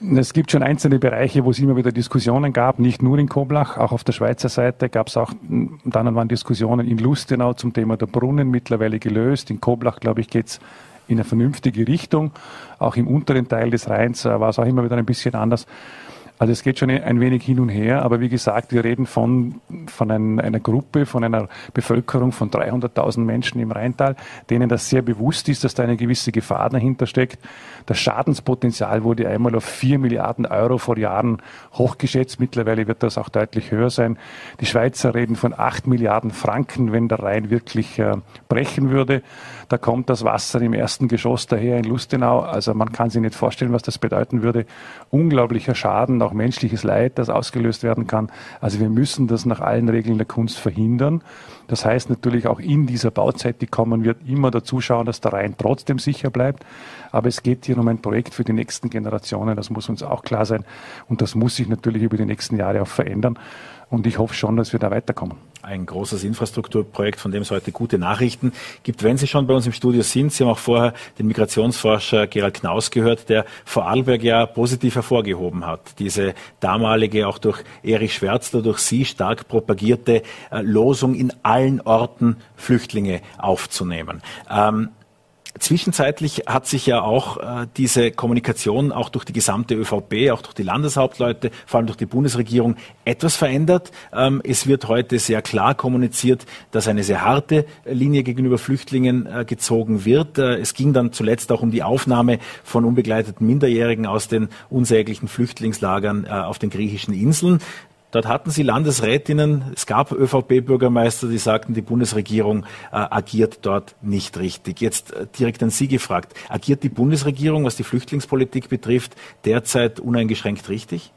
Es gibt schon einzelne Bereiche, wo es immer wieder Diskussionen gab, nicht nur in Koblach, auch auf der Schweizer Seite gab es auch, dann waren Diskussionen in Lustenau zum Thema der Brunnen mittlerweile gelöst. In Koblach, glaube ich, geht es in eine vernünftige Richtung. Auch im unteren Teil des Rheins äh, war es auch immer wieder ein bisschen anders. Also es geht schon ein wenig hin und her, aber wie gesagt, wir reden von, von ein, einer Gruppe, von einer Bevölkerung von 300.000 Menschen im Rheintal, denen das sehr bewusst ist, dass da eine gewisse Gefahr dahinter steckt. Das Schadenspotenzial wurde einmal auf 4 Milliarden Euro vor Jahren hochgeschätzt. Mittlerweile wird das auch deutlich höher sein. Die Schweizer reden von 8 Milliarden Franken, wenn der Rhein wirklich äh, brechen würde. Da kommt das Wasser im ersten Geschoss daher in Lustenau. Also man kann sich nicht vorstellen, was das bedeuten würde. Unglaublicher Schaden, auch menschliches Leid, das ausgelöst werden kann. Also wir müssen das nach allen Regeln der Kunst verhindern. Das heißt natürlich auch in dieser Bauzeit, die kommen wird, immer dazu schauen, dass der Rhein trotzdem sicher bleibt. Aber es geht hier um ein Projekt für die nächsten Generationen. Das muss uns auch klar sein. Und das muss sich natürlich über die nächsten Jahre auch verändern. Und ich hoffe schon, dass wir da weiterkommen. Ein großes Infrastrukturprojekt, von dem es heute gute Nachrichten gibt. Wenn Sie schon bei uns im Studio sind, Sie haben auch vorher den Migrationsforscher Gerald Knaus gehört, der Vorarlberg ja positiv hervorgehoben hat. Diese damalige, auch durch Erich Schwärzler, durch Sie stark propagierte äh, Losung in allen Orten Flüchtlinge aufzunehmen. Ähm, Zwischenzeitlich hat sich ja auch äh, diese Kommunikation auch durch die gesamte ÖVP, auch durch die Landeshauptleute, vor allem durch die Bundesregierung etwas verändert. Ähm, es wird heute sehr klar kommuniziert, dass eine sehr harte Linie gegenüber Flüchtlingen äh, gezogen wird. Äh, es ging dann zuletzt auch um die Aufnahme von unbegleiteten Minderjährigen aus den unsäglichen Flüchtlingslagern äh, auf den griechischen Inseln. Dort hatten sie Landesrätinnen, es gab ÖVP-Bürgermeister, die sagten, die Bundesregierung äh, agiert dort nicht richtig. Jetzt äh, direkt an Sie gefragt, agiert die Bundesregierung, was die Flüchtlingspolitik betrifft, derzeit uneingeschränkt richtig?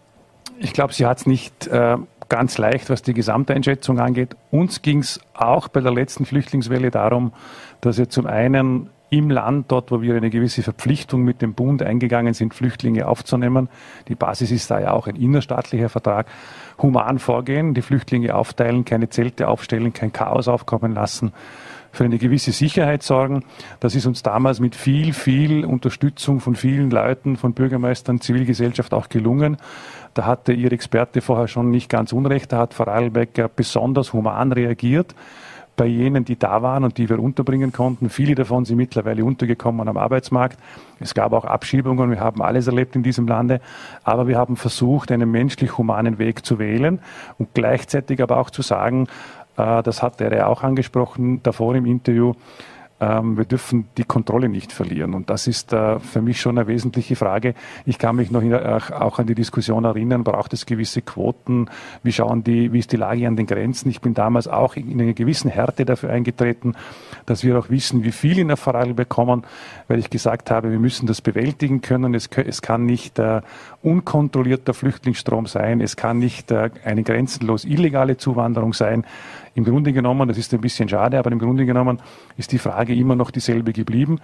Ich glaube, sie hat es nicht äh, ganz leicht, was die Gesamteinschätzung angeht. Uns ging es auch bei der letzten Flüchtlingswelle darum, dass wir zum einen im Land, dort wo wir eine gewisse Verpflichtung mit dem Bund eingegangen sind, Flüchtlinge aufzunehmen. Die Basis ist da ja auch ein innerstaatlicher Vertrag. Human vorgehen, die Flüchtlinge aufteilen, keine Zelte aufstellen, kein Chaos aufkommen lassen, für eine gewisse Sicherheit sorgen. Das ist uns damals mit viel, viel Unterstützung von vielen Leuten, von Bürgermeistern, Zivilgesellschaft auch gelungen. Da hatte Ihr Experte vorher schon nicht ganz unrecht. Da hat Vorarlberg besonders human reagiert bei jenen, die da waren und die wir unterbringen konnten. Viele davon sind mittlerweile untergekommen am Arbeitsmarkt. Es gab auch Abschiebungen, wir haben alles erlebt in diesem Lande, aber wir haben versucht, einen menschlich-humanen Weg zu wählen und gleichzeitig aber auch zu sagen, äh, das hat er ja auch angesprochen davor im Interview, wir dürfen die Kontrolle nicht verlieren. Und das ist äh, für mich schon eine wesentliche Frage. Ich kann mich noch äh, auch an die Diskussion erinnern, braucht es gewisse Quoten? Wie schauen die, wie ist die Lage an den Grenzen? Ich bin damals auch in einer gewissen Härte dafür eingetreten, dass wir auch wissen, wie viel in der Vorarlberg bekommen, weil ich gesagt habe, wir müssen das bewältigen können. Es, es kann nicht äh, unkontrollierter Flüchtlingsstrom sein. Es kann nicht äh, eine grenzenlos illegale Zuwanderung sein. Im Grunde genommen, das ist ein bisschen schade, aber im Grunde genommen ist die Frage, immer noch dieselbe geblieben.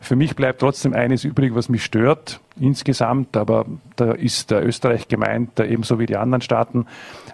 Für mich bleibt trotzdem eines übrig, was mich stört insgesamt, aber da ist Österreich gemeint, ebenso wie die anderen Staaten,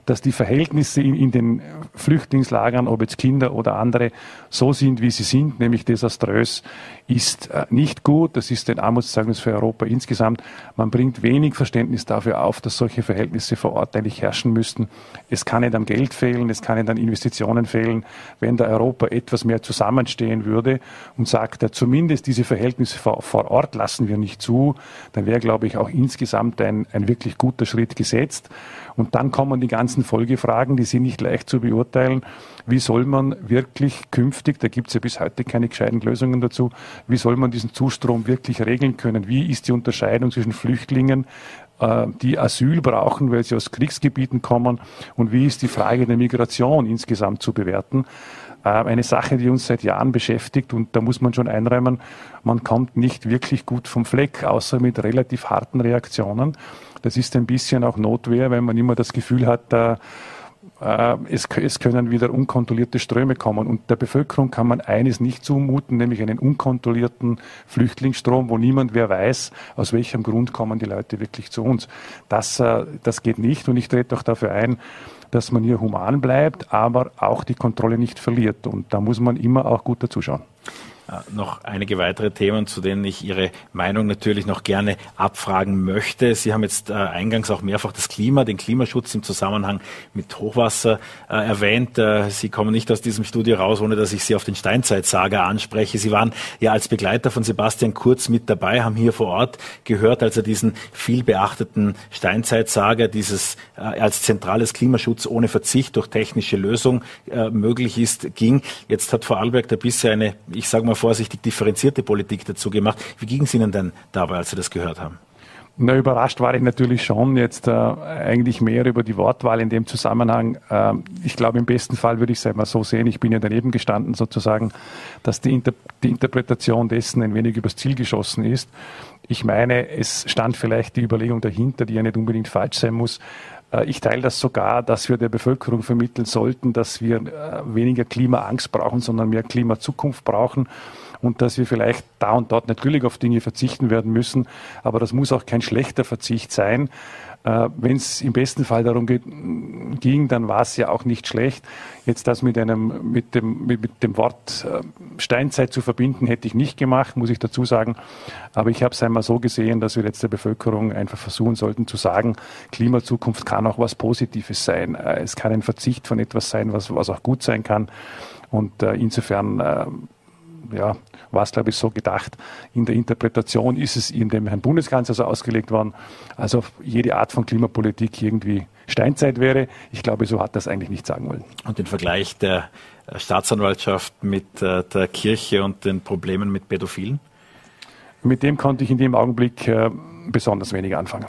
dass die Verhältnisse in, in, den Flüchtlingslagern, ob jetzt Kinder oder andere, so sind, wie sie sind, nämlich desaströs, ist äh, nicht gut. Das ist ein Armutszeugnis für Europa insgesamt. Man bringt wenig Verständnis dafür auf, dass solche Verhältnisse vor Ort eigentlich herrschen müssten. Es kann nicht am Geld fehlen, es kann nicht an Investitionen fehlen. Wenn da Europa etwas mehr zusammenstehen würde und sagt, zumindest diese Verhältnisse vor, Ort lassen wir nicht zu, dann wäre, glaube ich, auch insgesamt ein, ein wirklich guter Schritt gesetzt. Und dann kommen die ganzen Folgefragen, die sind nicht leicht zu beurteilen. Wie soll man wirklich künftig, da gibt es ja bis heute keine gescheiten Lösungen dazu, wie soll man diesen Zustrom wirklich regeln können? Wie ist die Unterscheidung zwischen Flüchtlingen, äh, die Asyl brauchen, weil sie aus Kriegsgebieten kommen, und wie ist die Frage der Migration insgesamt zu bewerten? Äh, eine Sache, die uns seit Jahren beschäftigt und da muss man schon einräumen, man kommt nicht wirklich gut vom Fleck, außer mit relativ harten Reaktionen. Das ist ein bisschen auch Notwehr, weil man immer das Gefühl hat, äh, es, es, können wieder unkontrollierte Ströme kommen. Und der Bevölkerung kann man eines nicht zumuten, nämlich einen unkontrollierten Flüchtlingsstrom, wo niemand wer weiß, aus welchem Grund kommen die Leute wirklich zu uns. Das, äh, das geht nicht und ich trete auch dafür ein, dass man hier human bleibt, aber auch die Kontrolle nicht verliert. Und da muss man immer auch gut dazuschauen. Äh, noch einige weitere Themen, zu denen ich Ihre Meinung natürlich noch gerne abfragen möchte. Sie haben jetzt äh, eingangs auch mehrfach das Klima, den Klimaschutz im Zusammenhang mit Hochwasser äh, erwähnt. Äh, Sie kommen nicht aus diesem Studio raus, ohne dass ich Sie auf den Steinzeitsager anspreche. Sie waren ja als Begleiter von Sebastian Kurz mit dabei, haben hier vor Ort gehört, als er diesen viel beachteten Steinzeitsager, dieses als zentrales Klimaschutz ohne Verzicht durch technische Lösung möglich ist, ging. Jetzt hat Vorarlberg da bisher eine, ich sage mal vorsichtig, differenzierte Politik dazu gemacht. Wie ging es Ihnen denn dabei, als Sie das gehört haben? Na, überrascht war ich natürlich schon jetzt äh, eigentlich mehr über die Wortwahl in dem Zusammenhang. Äh, ich glaube, im besten Fall würde ich es einmal so sehen, ich bin ja daneben gestanden sozusagen, dass die, Inter die Interpretation dessen ein wenig übers Ziel geschossen ist. Ich meine, es stand vielleicht die Überlegung dahinter, die ja nicht unbedingt falsch sein muss, ich teile das sogar, dass wir der Bevölkerung vermitteln sollten, dass wir äh, weniger Klimaangst brauchen, sondern mehr Klimazukunft brauchen und dass wir vielleicht da und dort natürlich auf Dinge verzichten werden müssen. Aber das muss auch kein schlechter Verzicht sein. Äh, Wenn es im besten Fall darum geht, ging, dann war es ja auch nicht schlecht. Jetzt das mit einem, mit dem, mit, mit dem Wort äh, Steinzeit zu verbinden, hätte ich nicht gemacht, muss ich dazu sagen. Aber ich habe es einmal so gesehen, dass wir jetzt der Bevölkerung einfach versuchen sollten zu sagen, Klimazukunft kann auch was Positives sein. Äh, es kann ein Verzicht von etwas sein, was, was auch gut sein kann. Und äh, insofern äh, ja, war es, glaube ich, so gedacht. In der Interpretation ist es in dem Herrn Bundeskanzler so ausgelegt worden, als ob jede Art von Klimapolitik irgendwie Steinzeit wäre. Ich glaube, so hat das eigentlich nicht sagen wollen. Und den Vergleich der Staatsanwaltschaft mit äh, der Kirche und den Problemen mit Pädophilen? Mit dem konnte ich in dem Augenblick äh, besonders wenig anfangen.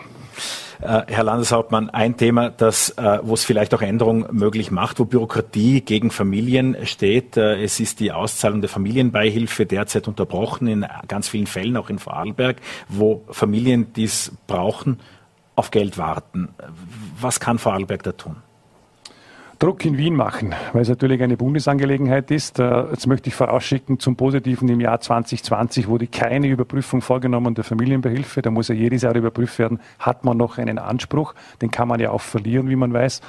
Äh, Herr Landeshauptmann, ein Thema, das, äh, wo es vielleicht auch Änderungen möglich macht, wo Bürokratie gegen Familien steht. Äh, es ist die Auszahlung der Familienbeihilfe derzeit unterbrochen in ganz vielen Fällen, auch in Vorarlberg, wo Familien, die es brauchen, auf Geld warten. Was kann Vorarlberg da tun? Druck in Wien machen, weil es natürlich eine Bundesangelegenheit ist. Äh, jetzt möchte ich vorausschicken zum Positiven im Jahr 2020 wurde keine Überprüfung vorgenommen der Familienbehilfe. Da muss ja jedes Jahr überprüft werden, hat man noch einen Anspruch. Den kann man ja auch verlieren, wie man weiß.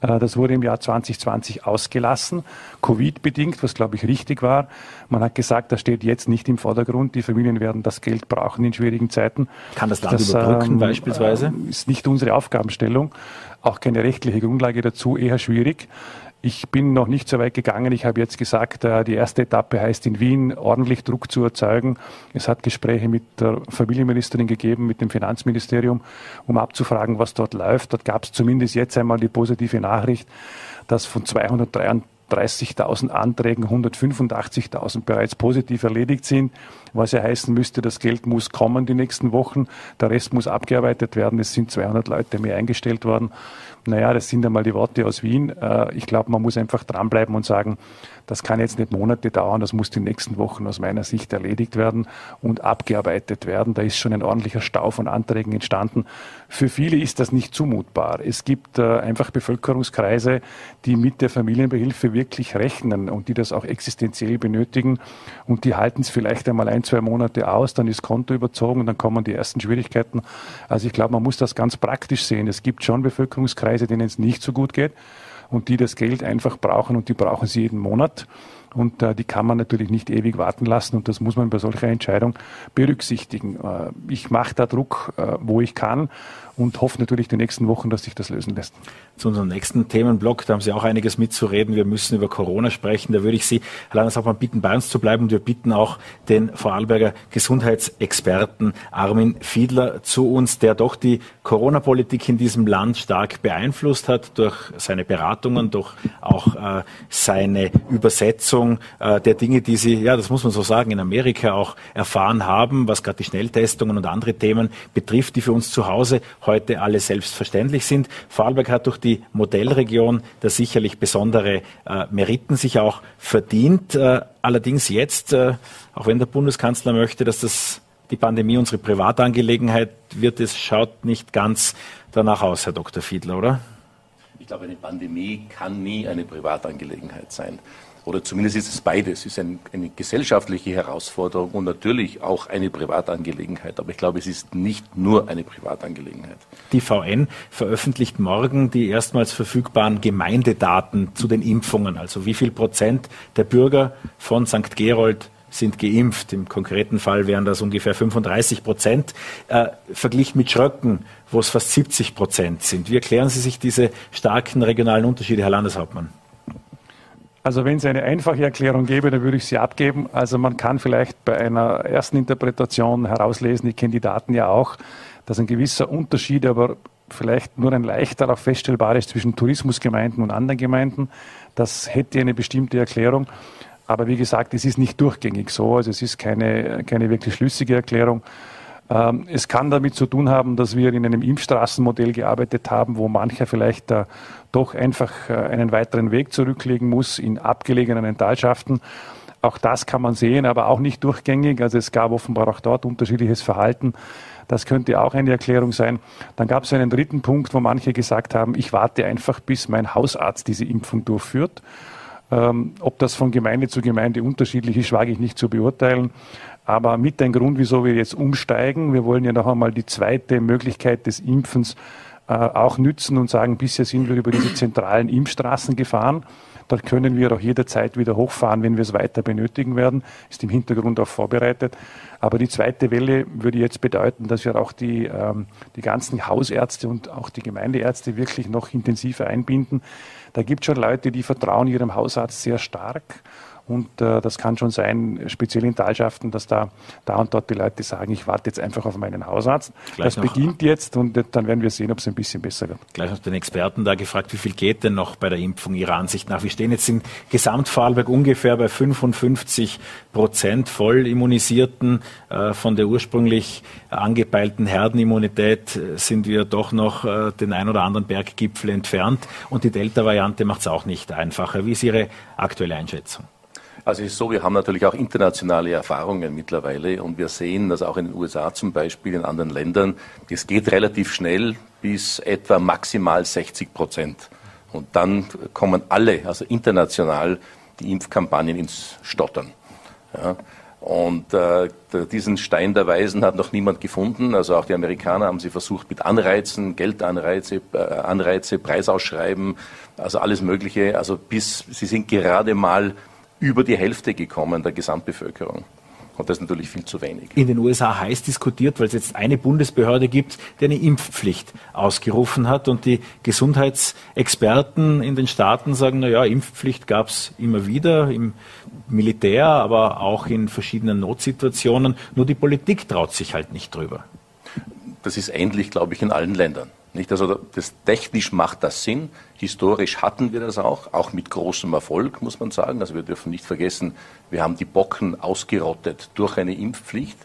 Äh, das wurde im Jahr 2020 ausgelassen, Covid-bedingt, was glaube ich richtig war. Man hat gesagt, das steht jetzt nicht im Vordergrund. Die Familien werden das Geld brauchen in schwierigen Zeiten. Kann das Land das, überbrücken ähm, beispielsweise? Ist nicht unsere Aufgabenstellung auch keine rechtliche Grundlage dazu, eher schwierig. Ich bin noch nicht so weit gegangen. Ich habe jetzt gesagt, äh, die erste Etappe heißt in Wien ordentlich Druck zu erzeugen. Es hat Gespräche mit der Familienministerin gegeben, mit dem Finanzministerium, um abzufragen, was dort läuft. Dort gab es zumindest jetzt einmal die positive Nachricht, dass von 233 30.000 Anträgen 185.000 bereits positiv erledigt sind. was ja heißen müsste, das Geld muss kommen die nächsten Wochen, der Rest muss abgearbeitet werden. Es sind 200 Leute mehr eingestellt worden. Naja, das sind einmal die Worte aus Wien. Äh, ich glaube, man muss einfach dranbleiben und sagen, das kann jetzt nicht Monate dauern, das muss die nächsten Wochen aus meiner Sicht erledigt werden und abgearbeitet werden. Da ist schon ein ordentlicher Stau von Anträgen entstanden. Für viele ist das nicht zumutbar. Es gibt äh, einfach Bevölkerungskreise, die mit der Familienbehilfe wirklich rechnen und die das auch existenziell benötigen und die halten es vielleicht einmal ein, zwei Monate aus, dann ist Konto überzogen und dann kommen die ersten Schwierigkeiten. Also ich glaube, man muss das ganz praktisch sehen. Es gibt schon Bevölkerungskreise, denen es nicht so gut geht und die das Geld einfach brauchen und die brauchen sie jeden Monat. Und äh, die kann man natürlich nicht ewig warten lassen und das muss man bei solcher Entscheidung berücksichtigen. Äh, ich mache da Druck, äh, wo ich kann und hoffe natürlich die nächsten Wochen, dass sich das lösen lässt. Zu unserem nächsten Themenblock, da haben Sie auch einiges mitzureden. Wir müssen über Corona sprechen. Da würde ich Sie, Herr Landeshauptmann, bitten, bei uns zu bleiben. Und wir bitten auch den Vorarlberger Gesundheitsexperten Armin Fiedler zu uns, der doch die Corona-Politik in diesem Land stark beeinflusst hat durch seine Beratungen, durch auch äh, seine Übersetzung äh, der Dinge, die Sie, ja, das muss man so sagen, in Amerika auch erfahren haben, was gerade die Schnelltestungen und andere Themen betrifft, die für uns zu Hause heute alle selbstverständlich sind. Vorarlberg hat durch die Modellregion da sicherlich besondere äh, Meriten sich auch verdient. Äh, allerdings jetzt, äh, auch wenn der Bundeskanzler möchte, dass das die Pandemie unsere Privatangelegenheit wird, es schaut nicht ganz danach aus, Herr Dr. Fiedler, oder? Ich glaube, eine Pandemie kann nie eine Privatangelegenheit sein oder zumindest ist es beides. Es ist ein, eine gesellschaftliche Herausforderung und natürlich auch eine Privatangelegenheit. Aber ich glaube, es ist nicht nur eine Privatangelegenheit. Die VN veröffentlicht morgen die erstmals verfügbaren Gemeindedaten zu den Impfungen. Also wie viel Prozent der Bürger von St. Gerold sind geimpft. Im konkreten Fall wären das ungefähr 35 Prozent, äh, verglichen mit Schröcken, wo es fast 70 Prozent sind. Wie erklären Sie sich diese starken regionalen Unterschiede, Herr Landeshauptmann? Also wenn es eine einfache Erklärung gäbe, dann würde ich sie abgeben. Also man kann vielleicht bei einer ersten Interpretation herauslesen, ich kenne die Daten ja auch, dass ein gewisser Unterschied, aber vielleicht nur ein leichter auch feststellbar ist zwischen Tourismusgemeinden und anderen Gemeinden. Das hätte eine bestimmte Erklärung. Aber wie gesagt, es ist nicht durchgängig so. Also es ist keine, keine wirklich schlüssige Erklärung. Ähm, es kann damit zu tun haben, dass wir in einem Impfstraßenmodell gearbeitet haben, wo mancher vielleicht doch einfach äh, einen weiteren Weg zurücklegen muss in abgelegenen Talschaften. Auch das kann man sehen, aber auch nicht durchgängig. Also es gab offenbar auch dort unterschiedliches Verhalten. Das könnte auch eine Erklärung sein. Dann gab es einen dritten Punkt, wo manche gesagt haben, ich warte einfach, bis mein Hausarzt diese Impfung durchführt. Ähm, ob das von Gemeinde zu Gemeinde unterschiedlich ist, wage ich nicht zu beurteilen. Aber mit ein Grund, wieso wir jetzt umsteigen. Wir wollen ja noch einmal die zweite Möglichkeit des Impfens äh, auch nützen und sagen, bisher sind wir über diese zentralen Impfstraßen gefahren. Dort können wir auch jederzeit wieder hochfahren, wenn wir es weiter benötigen werden. Ist im Hintergrund auch vorbereitet. Aber die zweite Welle würde jetzt bedeuten, dass wir auch die, ähm, die ganzen Hausärzte und auch die Gemeindeärzte wirklich noch intensiver einbinden. Da gibt es schon Leute, die vertrauen ihrem Hausarzt sehr stark. Und äh, das kann schon sein, speziell in Talschaften, dass da, da und dort die Leute sagen, ich warte jetzt einfach auf meinen Hausarzt. Gleich das beginnt jetzt und dann werden wir sehen, ob es ein bisschen besser wird. Gleich noch den Experten da gefragt, wie viel geht denn noch bei der Impfung Ihrer Ansicht nach? Wir stehen jetzt in Gesamtvorarlberg ungefähr bei 55 Prozent voll immunisierten. Äh, von der ursprünglich angepeilten Herdenimmunität äh, sind wir doch noch äh, den ein oder anderen Berggipfel entfernt. Und die Delta-Variante macht es auch nicht einfacher. Wie ist Ihre aktuelle Einschätzung? Also es ist so, wir haben natürlich auch internationale Erfahrungen mittlerweile und wir sehen, dass auch in den USA zum Beispiel, in anderen Ländern, es geht relativ schnell bis etwa maximal 60 Prozent. Und dann kommen alle, also international, die Impfkampagnen ins Stottern. Ja. Und äh, diesen Stein der Weisen hat noch niemand gefunden. Also auch die Amerikaner haben sie versucht mit Anreizen, Geldanreize, äh, Anreize, Preisausschreiben, also alles Mögliche. Also bis sie sind gerade mal über die Hälfte gekommen der Gesamtbevölkerung. Und das ist natürlich viel zu wenig. In den USA heiß diskutiert, weil es jetzt eine Bundesbehörde gibt, die eine Impfpflicht ausgerufen hat. Und die Gesundheitsexperten in den Staaten sagen, na ja, Impfpflicht gab es immer wieder im Militär, aber auch in verschiedenen Notsituationen. Nur die Politik traut sich halt nicht drüber. Das ist ähnlich, glaube ich, in allen Ländern. Nicht? Also das, technisch macht das Sinn. Historisch hatten wir das auch, auch mit großem Erfolg, muss man sagen. Also wir dürfen nicht vergessen, wir haben die Bocken ausgerottet durch eine Impfpflicht.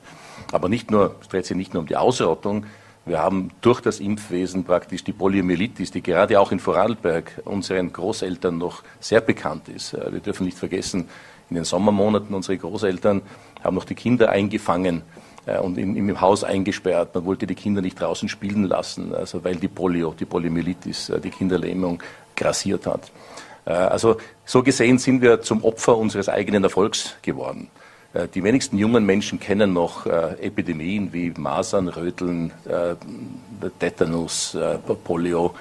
Aber nicht nur, es dreht sich nicht nur um die Ausrottung, wir haben durch das Impfwesen praktisch die Poliomyelitis, die gerade auch in Vorarlberg unseren Großeltern noch sehr bekannt ist. Äh, wir dürfen nicht vergessen, in den Sommermonaten unsere Großeltern haben noch die Kinder eingefangen und im, im, Haus eingesperrt. Man wollte die Kinder nicht draußen spielen lassen, also weil die Polio, die Poliomyelitis, äh, die Kinderlähmung grassiert hat. Äh, also so gesehen sind wir zum Opfer unseres eigenen Erfolgs geworden. Die wenigsten jungen Menschen kennen noch Epidemien wie Masern, Röteln, Tetanus, Polio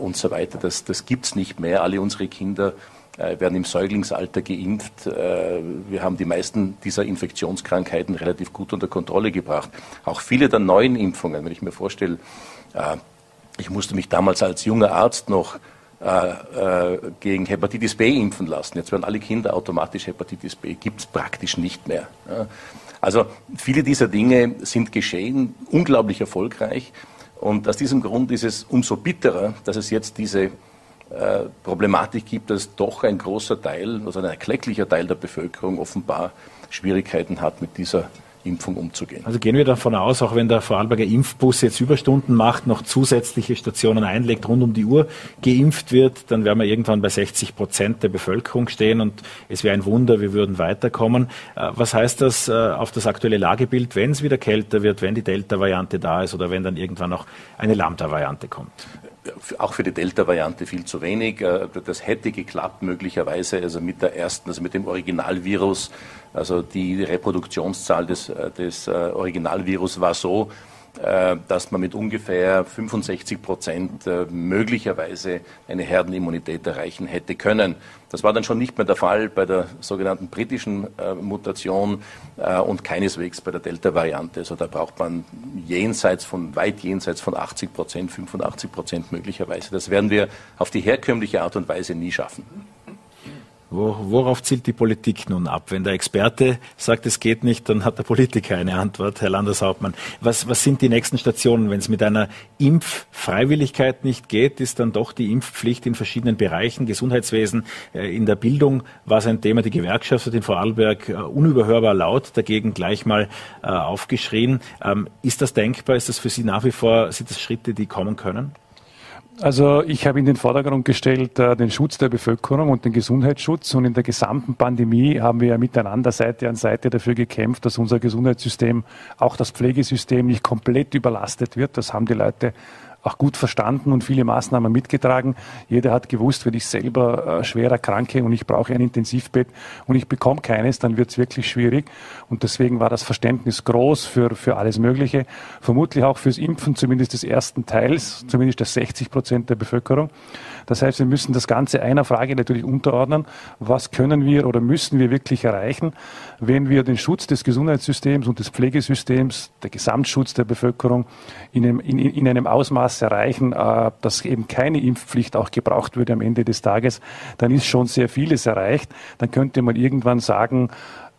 und so weiter. Das, das gibt es nicht mehr. Alle unsere Kinder äh, werden im Säuglingsalter geimpft. Äh, wir haben die meisten dieser Infektionskrankheiten relativ gut unter Kontrolle gebracht. Auch viele der neuen Impfungen, wenn ich mir vorstelle, äh, ich musste mich damals als junger Arzt noch gegen Hepatitis B impfen lassen. Jetzt werden alle Kinder automatisch Hepatitis B. Gibt es praktisch nicht mehr. Also viele dieser Dinge sind geschehen, unglaublich erfolgreich. Und aus diesem Grund ist es umso bitterer, dass es jetzt diese äh, Problematik gibt, dass doch ein großer Teil, also ein erklecklicher Teil der Bevölkerung offenbar Schwierigkeiten hat, mit dieser Impfung umzugehen. Also gehen wir davon aus, auch wenn der Vorarlberger Impfbus jetzt Überstunden macht, noch zusätzliche Stationen einlegt, rund um die Uhr geimpft wird, dann werden wir irgendwann bei 60 Prozent der Bevölkerung stehen und es wäre ein Wunder, wir würden weiterkommen. Äh, was heißt das auf das aktuelle Lagebild, wenn es wieder kälter wird, wenn die Delta-Variante da ist oder wenn dann irgendwann noch eine Lambda-Variante kommt? Auch für die Delta-Variante viel zu wenig. Äh, das hätte geklappt möglicherweise, also mit der ersten, also mit dem Originalvirus. Also die Reproduktionszahl des, äh, des äh, Originalvirus war so, dass man mit ungefähr 65 Prozent äh, möglicherweise eine Herdenimmunität erreichen hätte können. Das war dann schon nicht mehr der Fall bei der sogenannten britischen äh, Mutation und keineswegs bei der Delta-Variante. Also da braucht man jenseits von, weit jenseits von 80 Prozent, 85 Prozent möglicherweise. Das werden wir auf die herkömmliche Art und Weise nie schaffen. Worauf zielt die Politik nun ab? Wenn der Experte sagt, es geht nicht, dann hat der Politiker eine Antwort, Herr Landeshauptmann. Was, was sind die nächsten Stationen? Wenn es mit einer Impffreiwilligkeit nicht geht, ist dann doch die Impfpflicht in verschiedenen Bereichen, Gesundheitswesen, äh, in der Bildung war es ein Thema. Die Gewerkschaft hat in Vorarlberg äh, unüberhörbar laut dagegen gleich mal äh, aufgeschrien. Ähm, ist das denkbar? Ist das für Sie nach wie vor, sind das Schritte, die kommen können? Also ich habe in den Vordergrund gestellt äh, den Schutz der Bevölkerung und den Gesundheitsschutz. Und in der gesamten Pandemie haben wir ja miteinander Seite an Seite dafür gekämpft, dass unser Gesundheitssystem, auch das Pflegesystem, nicht komplett überlastet wird. Das haben die Leute auch gut verstanden und viele Maßnahmen mitgetragen. Jeder hat gewusst, wenn ich selber äh, schwer erkranke und ich brauche ein Intensivbett und ich bekomme keines, dann wird es wirklich schwierig. Und deswegen war das Verständnis groß für, für alles Mögliche. Vermutlich auch fürs Impfen, zumindest des ersten Teils, zumindest der 60 Prozent der Bevölkerung. Das heißt, wir müssen das Ganze einer Frage natürlich unterordnen. Was können wir oder müssen wir wirklich erreichen, wenn wir den Schutz des Gesundheitssystems und des Pflegesystems, der Gesamtschutz der Bevölkerung in einem, in, in einem Ausmaß erreichen, äh, dass eben keine Impfpflicht auch gebraucht würde am Ende des Tages, dann ist schon sehr vieles erreicht. Dann könnte man irgendwann sagen,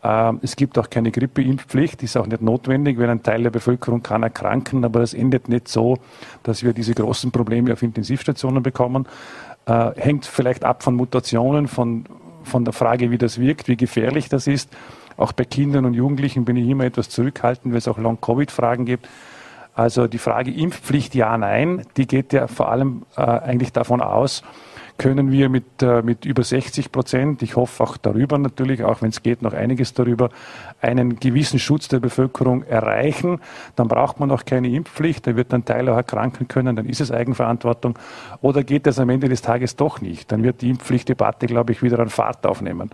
es gibt auch keine Grippeimpfpflicht, ist auch nicht notwendig, weil ein Teil der Bevölkerung kann erkranken, aber das endet nicht so, dass wir diese großen Probleme auf Intensivstationen bekommen. Äh, hängt vielleicht ab von Mutationen, von, von der Frage, wie das wirkt, wie gefährlich das ist. Auch bei Kindern und Jugendlichen bin ich immer etwas zurückhaltend, weil es auch Long-Covid-Fragen gibt. Also die Frage Impfpflicht ja, nein, die geht ja vor allem äh, eigentlich davon aus, können wir mit, äh, mit über 60 Prozent, ich hoffe auch darüber natürlich, auch wenn es geht, noch einiges darüber, einen gewissen Schutz der Bevölkerung erreichen. Dann braucht man auch keine Impfpflicht, da wird ein Teil auch erkranken können, dann ist es Eigenverantwortung. Oder geht das am Ende des Tages doch nicht? Dann wird die Impfpflichtdebatte, glaube ich, wieder an Fahrt aufnehmen.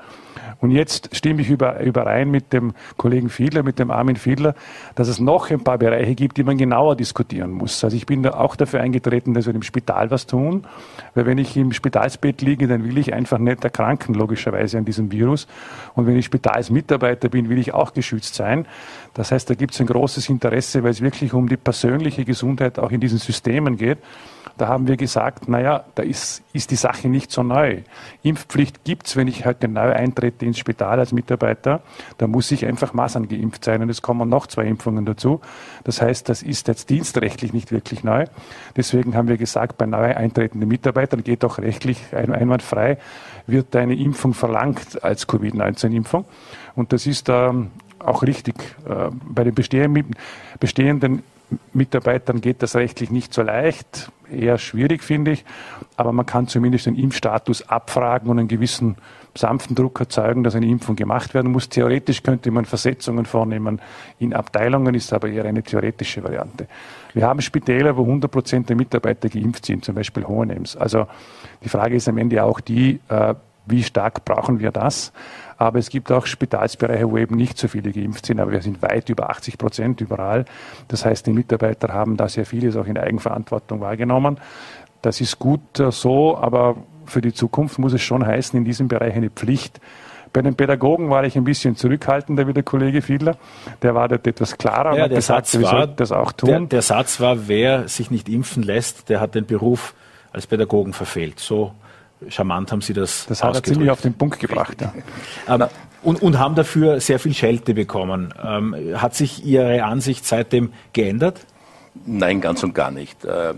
Und jetzt stimme ich über, überein mit dem Kollegen Fiedler, mit dem Armin Fiedler, dass es noch ein paar Bereiche gibt, die man genauer diskutieren muss. Also ich bin da auch dafür eingetreten, dass wir im Spital was tun, weil wenn ich im Spitalsbett liege, dann will ich einfach nicht erkranken, logischerweise an diesem Virus. Und wenn ich Spitalsmitarbeiter bin, will ich auch geschützt sein. Das heißt, da gibt es ein großes Interesse, weil es wirklich um die persönliche Gesundheit auch in diesen Systemen geht. Da haben wir gesagt, naja, da ist, ist die Sache nicht so neu. Impfpflicht gibt's, wenn ich heute neu eintrete ins Spital als Mitarbeiter, da muss ich einfach Masern geimpft sein und es kommen noch zwei Impfungen dazu. Das heißt, das ist jetzt dienstrechtlich nicht wirklich neu. Deswegen haben wir gesagt, bei neu eintretenden Mitarbeitern geht auch rechtlich einwandfrei, wird eine Impfung verlangt als Covid-19-Impfung. Und das ist ähm, auch richtig. Äh, bei den bestehenden Mitarbeitern geht das rechtlich nicht so leicht, eher schwierig finde ich, aber man kann zumindest den Impfstatus abfragen und einen gewissen sanften Druck erzeugen, dass eine Impfung gemacht werden muss. Theoretisch könnte man Versetzungen vornehmen in Abteilungen, ist aber eher eine theoretische Variante. Wir haben Spitäler, wo 100 Prozent der Mitarbeiter geimpft sind, zum Beispiel Hohenems. Also die Frage ist am Ende auch die, äh, wie stark brauchen wir das? Aber es gibt auch Spitalsbereiche, wo eben nicht so viele geimpft sind, aber wir sind weit über 80 Prozent überall. Das heißt, die Mitarbeiter haben da sehr vieles auch in Eigenverantwortung wahrgenommen. Das ist gut so, aber für die Zukunft muss es schon heißen, in diesem Bereich eine Pflicht. Bei den Pädagogen war ich ein bisschen zurückhaltender wie der Kollege Fiedler. Der war dort etwas klarer ja, und hat gesagt, Satz wir das auch tun. Der, der Satz war, wer sich nicht impfen lässt, der hat den Beruf als Pädagogen verfehlt. So charmant haben Sie das Das hat er ziemlich auf den Punkt gebracht. Ja. ähm, und, und, haben dafür sehr viel Schelte bekommen. Ähm, hat sich Ihre Ansicht seitdem geändert? Nein, ganz und gar nicht. Äh,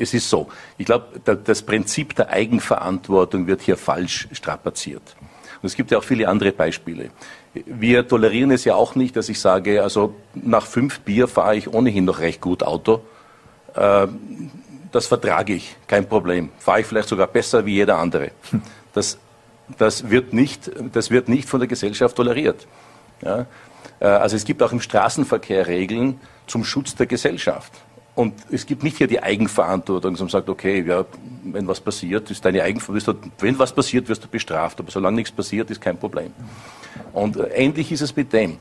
es ist so. Ich glaube, das Prinzip der Eigenverantwortung wird hier falsch strapaziert. Und es gibt ja auch viele andere Beispiele. Wir tolerieren es ja auch nicht, dass ich sage, also nach fünf Bier fahre ich ohnehin noch recht gut Auto. Das vertrage ich, kein Problem. Fahre ich vielleicht sogar besser wie jeder andere. Das, das, wird, nicht, das wird nicht von der Gesellschaft toleriert. Ja? Äh, also es gibt auch im Straßenverkehr Regeln zum Schutz der Gesellschaft. Und es gibt nicht hier die Eigenverantwortung, man sagt, okay, ja, wenn was passiert, ist deine Eigenverantwortung, wenn was passiert, wirst du bestraft, aber solange nichts passiert, ist kein Problem. Und äh, ähnlich ist es mit dem.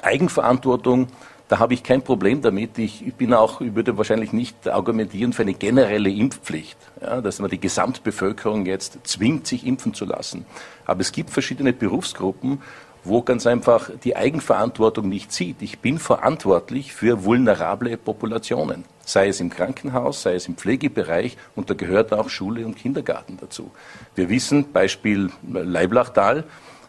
Eigenverantwortung da habe ich kein Problem damit. Ich, bin auch, ich würde wahrscheinlich nicht argumentieren für eine generelle Impfpflicht, ja, dass man die Gesamtbevölkerung jetzt zwingt, sich impfen zu lassen. Aber es gibt verschiedene Berufsgruppen, wo ganz einfach die Eigenverantwortung nicht sieht. Ich bin verantwortlich für vulnerable Populationen, sei es im Krankenhaus, sei es im Pflegebereich und da gehört auch Schule und Kindergarten dazu. Wir wissen, Beispiel Leiblachtal,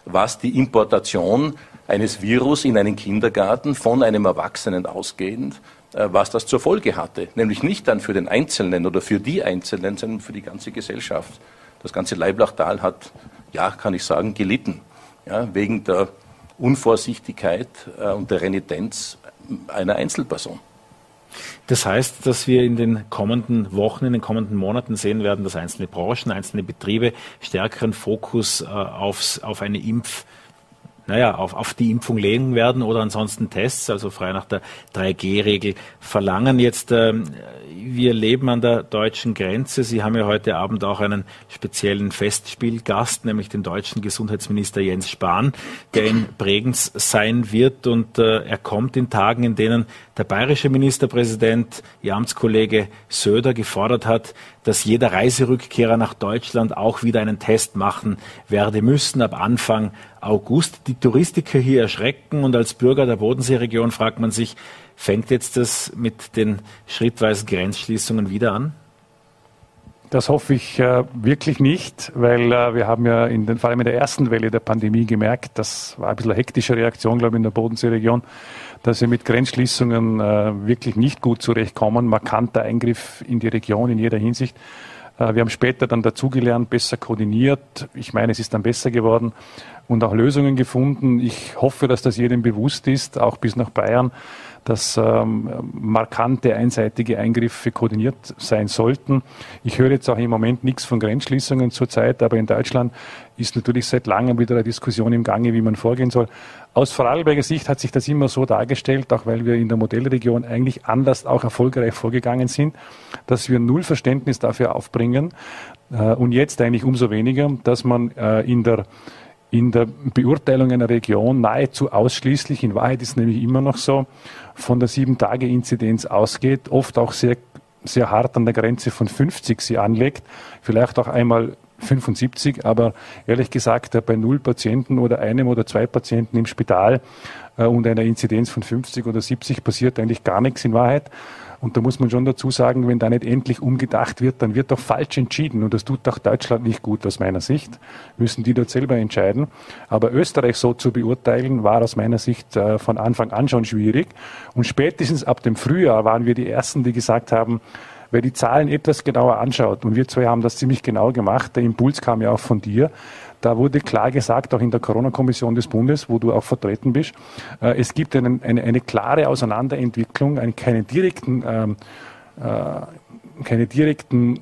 was die Importation eines Virus in einen Kindergarten von einem Erwachsenen ausgehend, äh, was das zur Folge hatte. Nämlich nicht dann für den Einzelnen oder für die Einzelnen, sondern für die ganze Gesellschaft. Das ganze Leiblachtal hat, ja, kann ich sagen, gelitten. Ja, wegen der Unvorsichtigkeit äh, und der Renitenz einer Einzelperson. Das heißt, dass wir in den kommenden Wochen, in den kommenden Monaten sehen werden, dass einzelne Branchen, einzelne Betriebe stärkeren Fokus äh, aufs, auf eine Impf- naja, auf, auf die Impfung legen werden oder ansonsten Tests, also frei nach der 3G-Regel verlangen. Jetzt, ähm, wir leben an der deutschen Grenze. Sie haben ja heute Abend auch einen speziellen Festspielgast, nämlich den deutschen Gesundheitsminister Jens Spahn, der in Bregenz sein wird. Und äh, er kommt in Tagen, in denen der bayerische Ministerpräsident, Ihr Amtskollege Söder, gefordert hat, dass jeder Reiserückkehrer nach Deutschland auch wieder einen Test machen werde müssen ab Anfang August. Die Touristiker hier erschrecken und als Bürger der Bodenseeregion fragt man sich, fängt jetzt das mit den schrittweisen Grenzschließungen wieder an? Das hoffe ich äh, wirklich nicht, weil äh, wir haben ja in den, vor allem in der ersten Welle der Pandemie gemerkt, das war ein bisschen eine hektische Reaktion, glaube ich, in der Bodenseeregion, dass wir mit Grenzschließungen äh, wirklich nicht gut zurechtkommen. Markanter Eingriff in die Region in jeder Hinsicht. Äh, wir haben später dann dazugelernt, besser koordiniert. Ich meine, es ist dann besser geworden und auch Lösungen gefunden. Ich hoffe, dass das jedem bewusst ist, auch bis nach Bayern dass ähm, markante einseitige Eingriffe koordiniert sein sollten. Ich höre jetzt auch im Moment nichts von Grenzschließungen zurzeit, aber in Deutschland ist natürlich seit langem wieder eine Diskussion im Gange, wie man vorgehen soll. Aus Vorarlberger Sicht hat sich das immer so dargestellt, auch weil wir in der Modellregion eigentlich anders auch erfolgreich vorgegangen sind, dass wir null Verständnis dafür aufbringen äh, und jetzt eigentlich umso weniger, dass man äh, in der in der Beurteilung einer Region nahezu ausschließlich, in Wahrheit ist nämlich immer noch so, von der Sieben-Tage-Inzidenz ausgeht, oft auch sehr, sehr hart an der Grenze von 50 sie anlegt, vielleicht auch einmal 75, aber ehrlich gesagt, bei null Patienten oder einem oder zwei Patienten im Spital äh, und einer Inzidenz von 50 oder 70 passiert eigentlich gar nichts in Wahrheit. Und da muss man schon dazu sagen, wenn da nicht endlich umgedacht wird, dann wird doch falsch entschieden. Und das tut auch Deutschland nicht gut aus meiner Sicht. Müssen die dort selber entscheiden. Aber Österreich so zu beurteilen, war aus meiner Sicht äh, von Anfang an schon schwierig. Und spätestens ab dem Frühjahr waren wir die Ersten, die gesagt haben, wer die Zahlen etwas genauer anschaut, und wir zwei haben das ziemlich genau gemacht, der Impuls kam ja auch von dir, da wurde klar gesagt, auch in der Corona-Kommission des Bundes, wo du auch vertreten bist, äh, es gibt einen, eine, eine, klare Auseinanderentwicklung, einen, keinen direkten ähm, äh, keinen direkten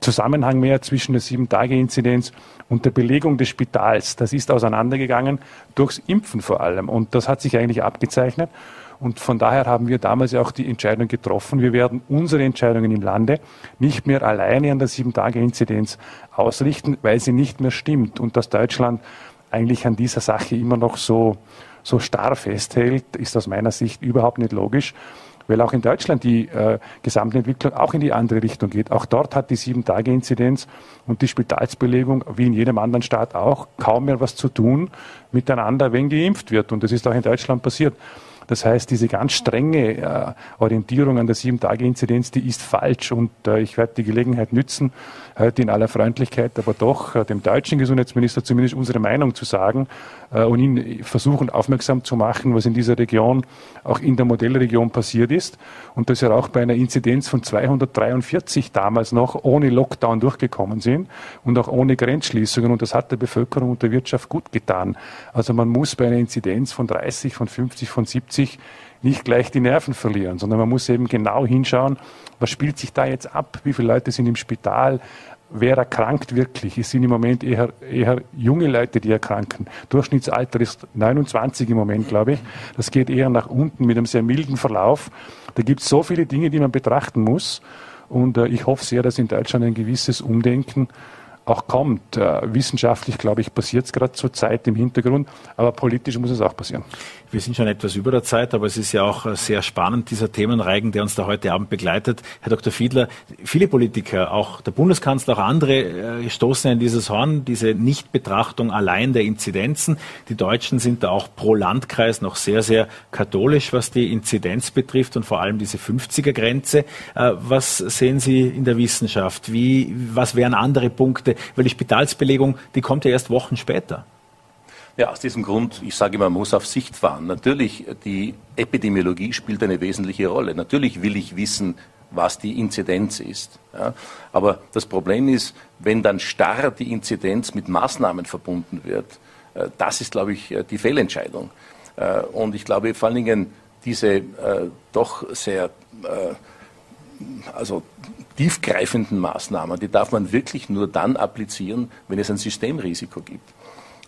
Zusammenhang mehr zwischen der Sieben-Tage-Inzidenz und der Belegung des Spitals. Das ist auseinandergegangen durchs Impfen vor allem. Und das hat sich eigentlich abgezeichnet. Und von daher haben wir damals ja auch die Entscheidung getroffen, wir werden unsere Entscheidungen im Lande nicht mehr alleine an der Sieben-Tage-Inzidenz ausrichten, weil sie nicht mehr stimmt und dass Deutschland eigentlich an dieser Sache immer noch so, so starr festhält, ist aus meiner Sicht überhaupt nicht logisch weil auch in Deutschland die äh, Gesamtentwicklung auch in die andere Richtung geht. Auch dort hat die Sieben-Tage-Inzidenz und die Spitalsbelegung, wie in jedem anderen Staat auch, kaum mehr was zu tun miteinander, wenn geimpft wird. Und das ist auch in Deutschland passiert. Das heißt, diese ganz strenge äh, Orientierung an der Sieben-Tage-Inzidenz, die ist falsch und äh, ich werde die Gelegenheit nützen, heute in aller Freundlichkeit, aber doch äh, dem deutschen Gesundheitsminister zumindest unsere Meinung zu sagen äh, und ihn versuchen aufmerksam zu machen, was in dieser Region, auch in der Modellregion passiert ist und dass er auch bei einer Inzidenz von 243 damals noch ohne Lockdown durchgekommen sind und auch ohne Grenzschließungen und das hat der Bevölkerung und der Wirtschaft gut getan. Also man muss bei einer Inzidenz von 30, von 50, von 70 nicht gleich die Nerven verlieren, sondern man muss eben genau hinschauen, was spielt sich da jetzt ab, wie viele Leute sind im Spital, wer erkrankt wirklich. Es sind im Moment eher, eher junge Leute, die erkranken. Durchschnittsalter ist 29 im Moment, glaube ich. Das geht eher nach unten mit einem sehr milden Verlauf. Da gibt es so viele Dinge, die man betrachten muss. Und äh, ich hoffe sehr, dass in Deutschland ein gewisses Umdenken auch kommt. Äh, wissenschaftlich, glaube ich, passiert es gerade zur Zeit im Hintergrund, aber politisch muss es auch passieren. Wir sind schon etwas über der Zeit, aber es ist ja auch sehr spannend, dieser Themenreigen, der uns da heute Abend begleitet. Herr Dr. Fiedler, viele Politiker, auch der Bundeskanzler, auch andere, äh, stoßen in dieses Horn, diese Nichtbetrachtung allein der Inzidenzen. Die Deutschen sind da auch pro Landkreis noch sehr, sehr katholisch, was die Inzidenz betrifft und vor allem diese 50er-Grenze. Äh, was sehen Sie in der Wissenschaft? Wie, was wären andere Punkte? Weil die Spitalsbelegung, die kommt ja erst Wochen später. Ja, aus diesem Grund, ich sage immer, man muss auf Sicht fahren. Natürlich, die Epidemiologie spielt eine wesentliche Rolle. Natürlich will ich wissen, was die Inzidenz ist. Ja. Aber das Problem ist, wenn dann starr die Inzidenz mit Maßnahmen verbunden wird, äh, das ist, glaube ich, äh, die Fehlentscheidung. Äh, und ich glaube vor allen Dingen diese doch sehr also tiefgreifenden Maßnahmen, die darf man wirklich nur dann applizieren, wenn es ein Systemrisiko gibt.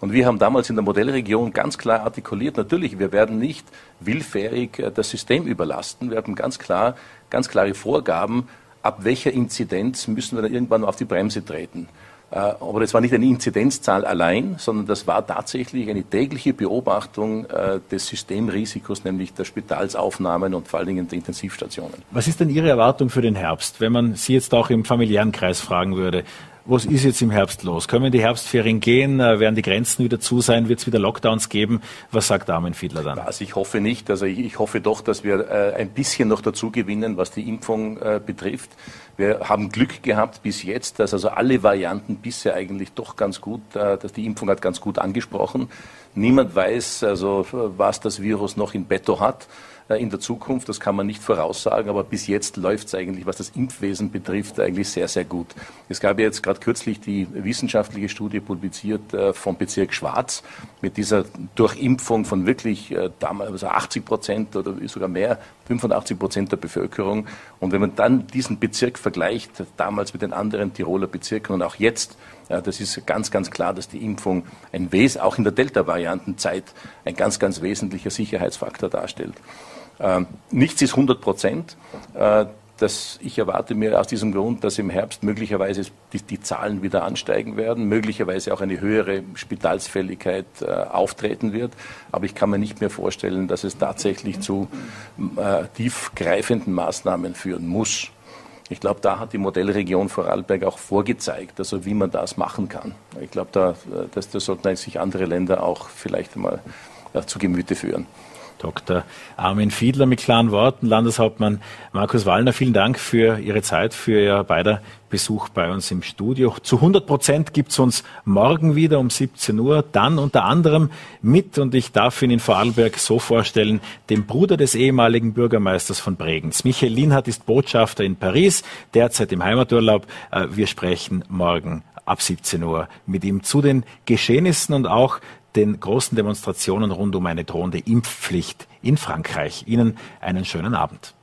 Und wir haben damals in der Modellregion ganz klar artikuliert, natürlich, wir werden nicht willfährig äh, das System überlasten. Wir haben ganz klar, ganz klare Vorgaben, ab welcher Inzidenz müssen wir dann irgendwann auf die Bremse treten. Äh, aber das war nicht eine Inzidenzzahl allein, sondern das war tatsächlich eine tägliche Beobachtung äh, des Systemrisikos, nämlich der Spitalsaufnahmen und vor allen Dingen der Intensivstationen. Was ist denn Ihre Erwartung für den Herbst, wenn man Sie jetzt auch im familiären Kreis fragen würde? was ist jetzt im Herbst los? Können die Herbstferien gehen? Äh, werden die Grenzen wieder zu sein? Wird es wieder Lockdowns geben? Was sagt Armin Fiedler dann? Also ich hoffe nicht. Also ich, hoffe doch, dass wir ein bisschen noch dazu gewinnen, was die Impfung betrifft. Wir haben Glück gehabt bis jetzt, dass also alle Varianten bisher eigentlich doch ganz gut, äh, dass die Impfung hat ganz gut angesprochen. Niemand weiß also, was das Virus noch in petto hat. Äh, in der Zukunft. Das kann man nicht voraussagen, aber bis jetzt läuft es eigentlich, was das Impfwesen betrifft, eigentlich sehr, sehr gut. Es gab ja jetzt gerade kürzlich die wissenschaftliche Studie publiziert äh, vom Bezirk Schwarz mit dieser Durchimpfung von wirklich damals 80 also Prozent oder sogar mehr, 85 Prozent der Bevölkerung. Und wenn man dann diesen Bezirk vergleicht, damals mit den anderen Tiroler Bezirken und auch jetzt, das ist ganz, ganz klar, dass die Impfung ein Wes auch in der Delta-Variantenzeit ein ganz, ganz wesentlicher Sicherheitsfaktor darstellt. Ähm, nichts ist 100 Prozent. Äh, das, ich erwarte mir aus diesem Grund, dass im Herbst möglicherweise die, die Zahlen wieder ansteigen werden, möglicherweise auch eine höhere Spitalsfälligkeit äh, auftreten wird. Aber ich kann mir nicht mehr vorstellen, dass es tatsächlich zu äh, tiefgreifenden Maßnahmen führen muss. Ich glaube, da hat die Modellregion Vorarlberg auch vorgezeigt, also wie man das machen kann. Ich glaube, da, das, das sollten sich andere Länder auch vielleicht mal ja, zu Gemüte führen. Dr. Armin Fiedler mit klaren Worten. Landeshauptmann Markus Wallner, vielen Dank für Ihre Zeit, für Ihr beider Besuch bei uns im Studio. Zu 100 Prozent gibt es uns morgen wieder um 17 Uhr, dann unter anderem mit, und ich darf ihn in Vorarlberg so vorstellen, dem Bruder des ehemaligen Bürgermeisters von Bregenz. Michael Lienhardt ist Botschafter in Paris, derzeit im Heimaturlaub. Äh, wir sprechen morgen ab 17 Uhr mit ihm zu den Geschehnissen und auch den großen Demonstrationen rund um eine drohende Impfpflicht in Frankreich. Ihnen einen schönen Abend.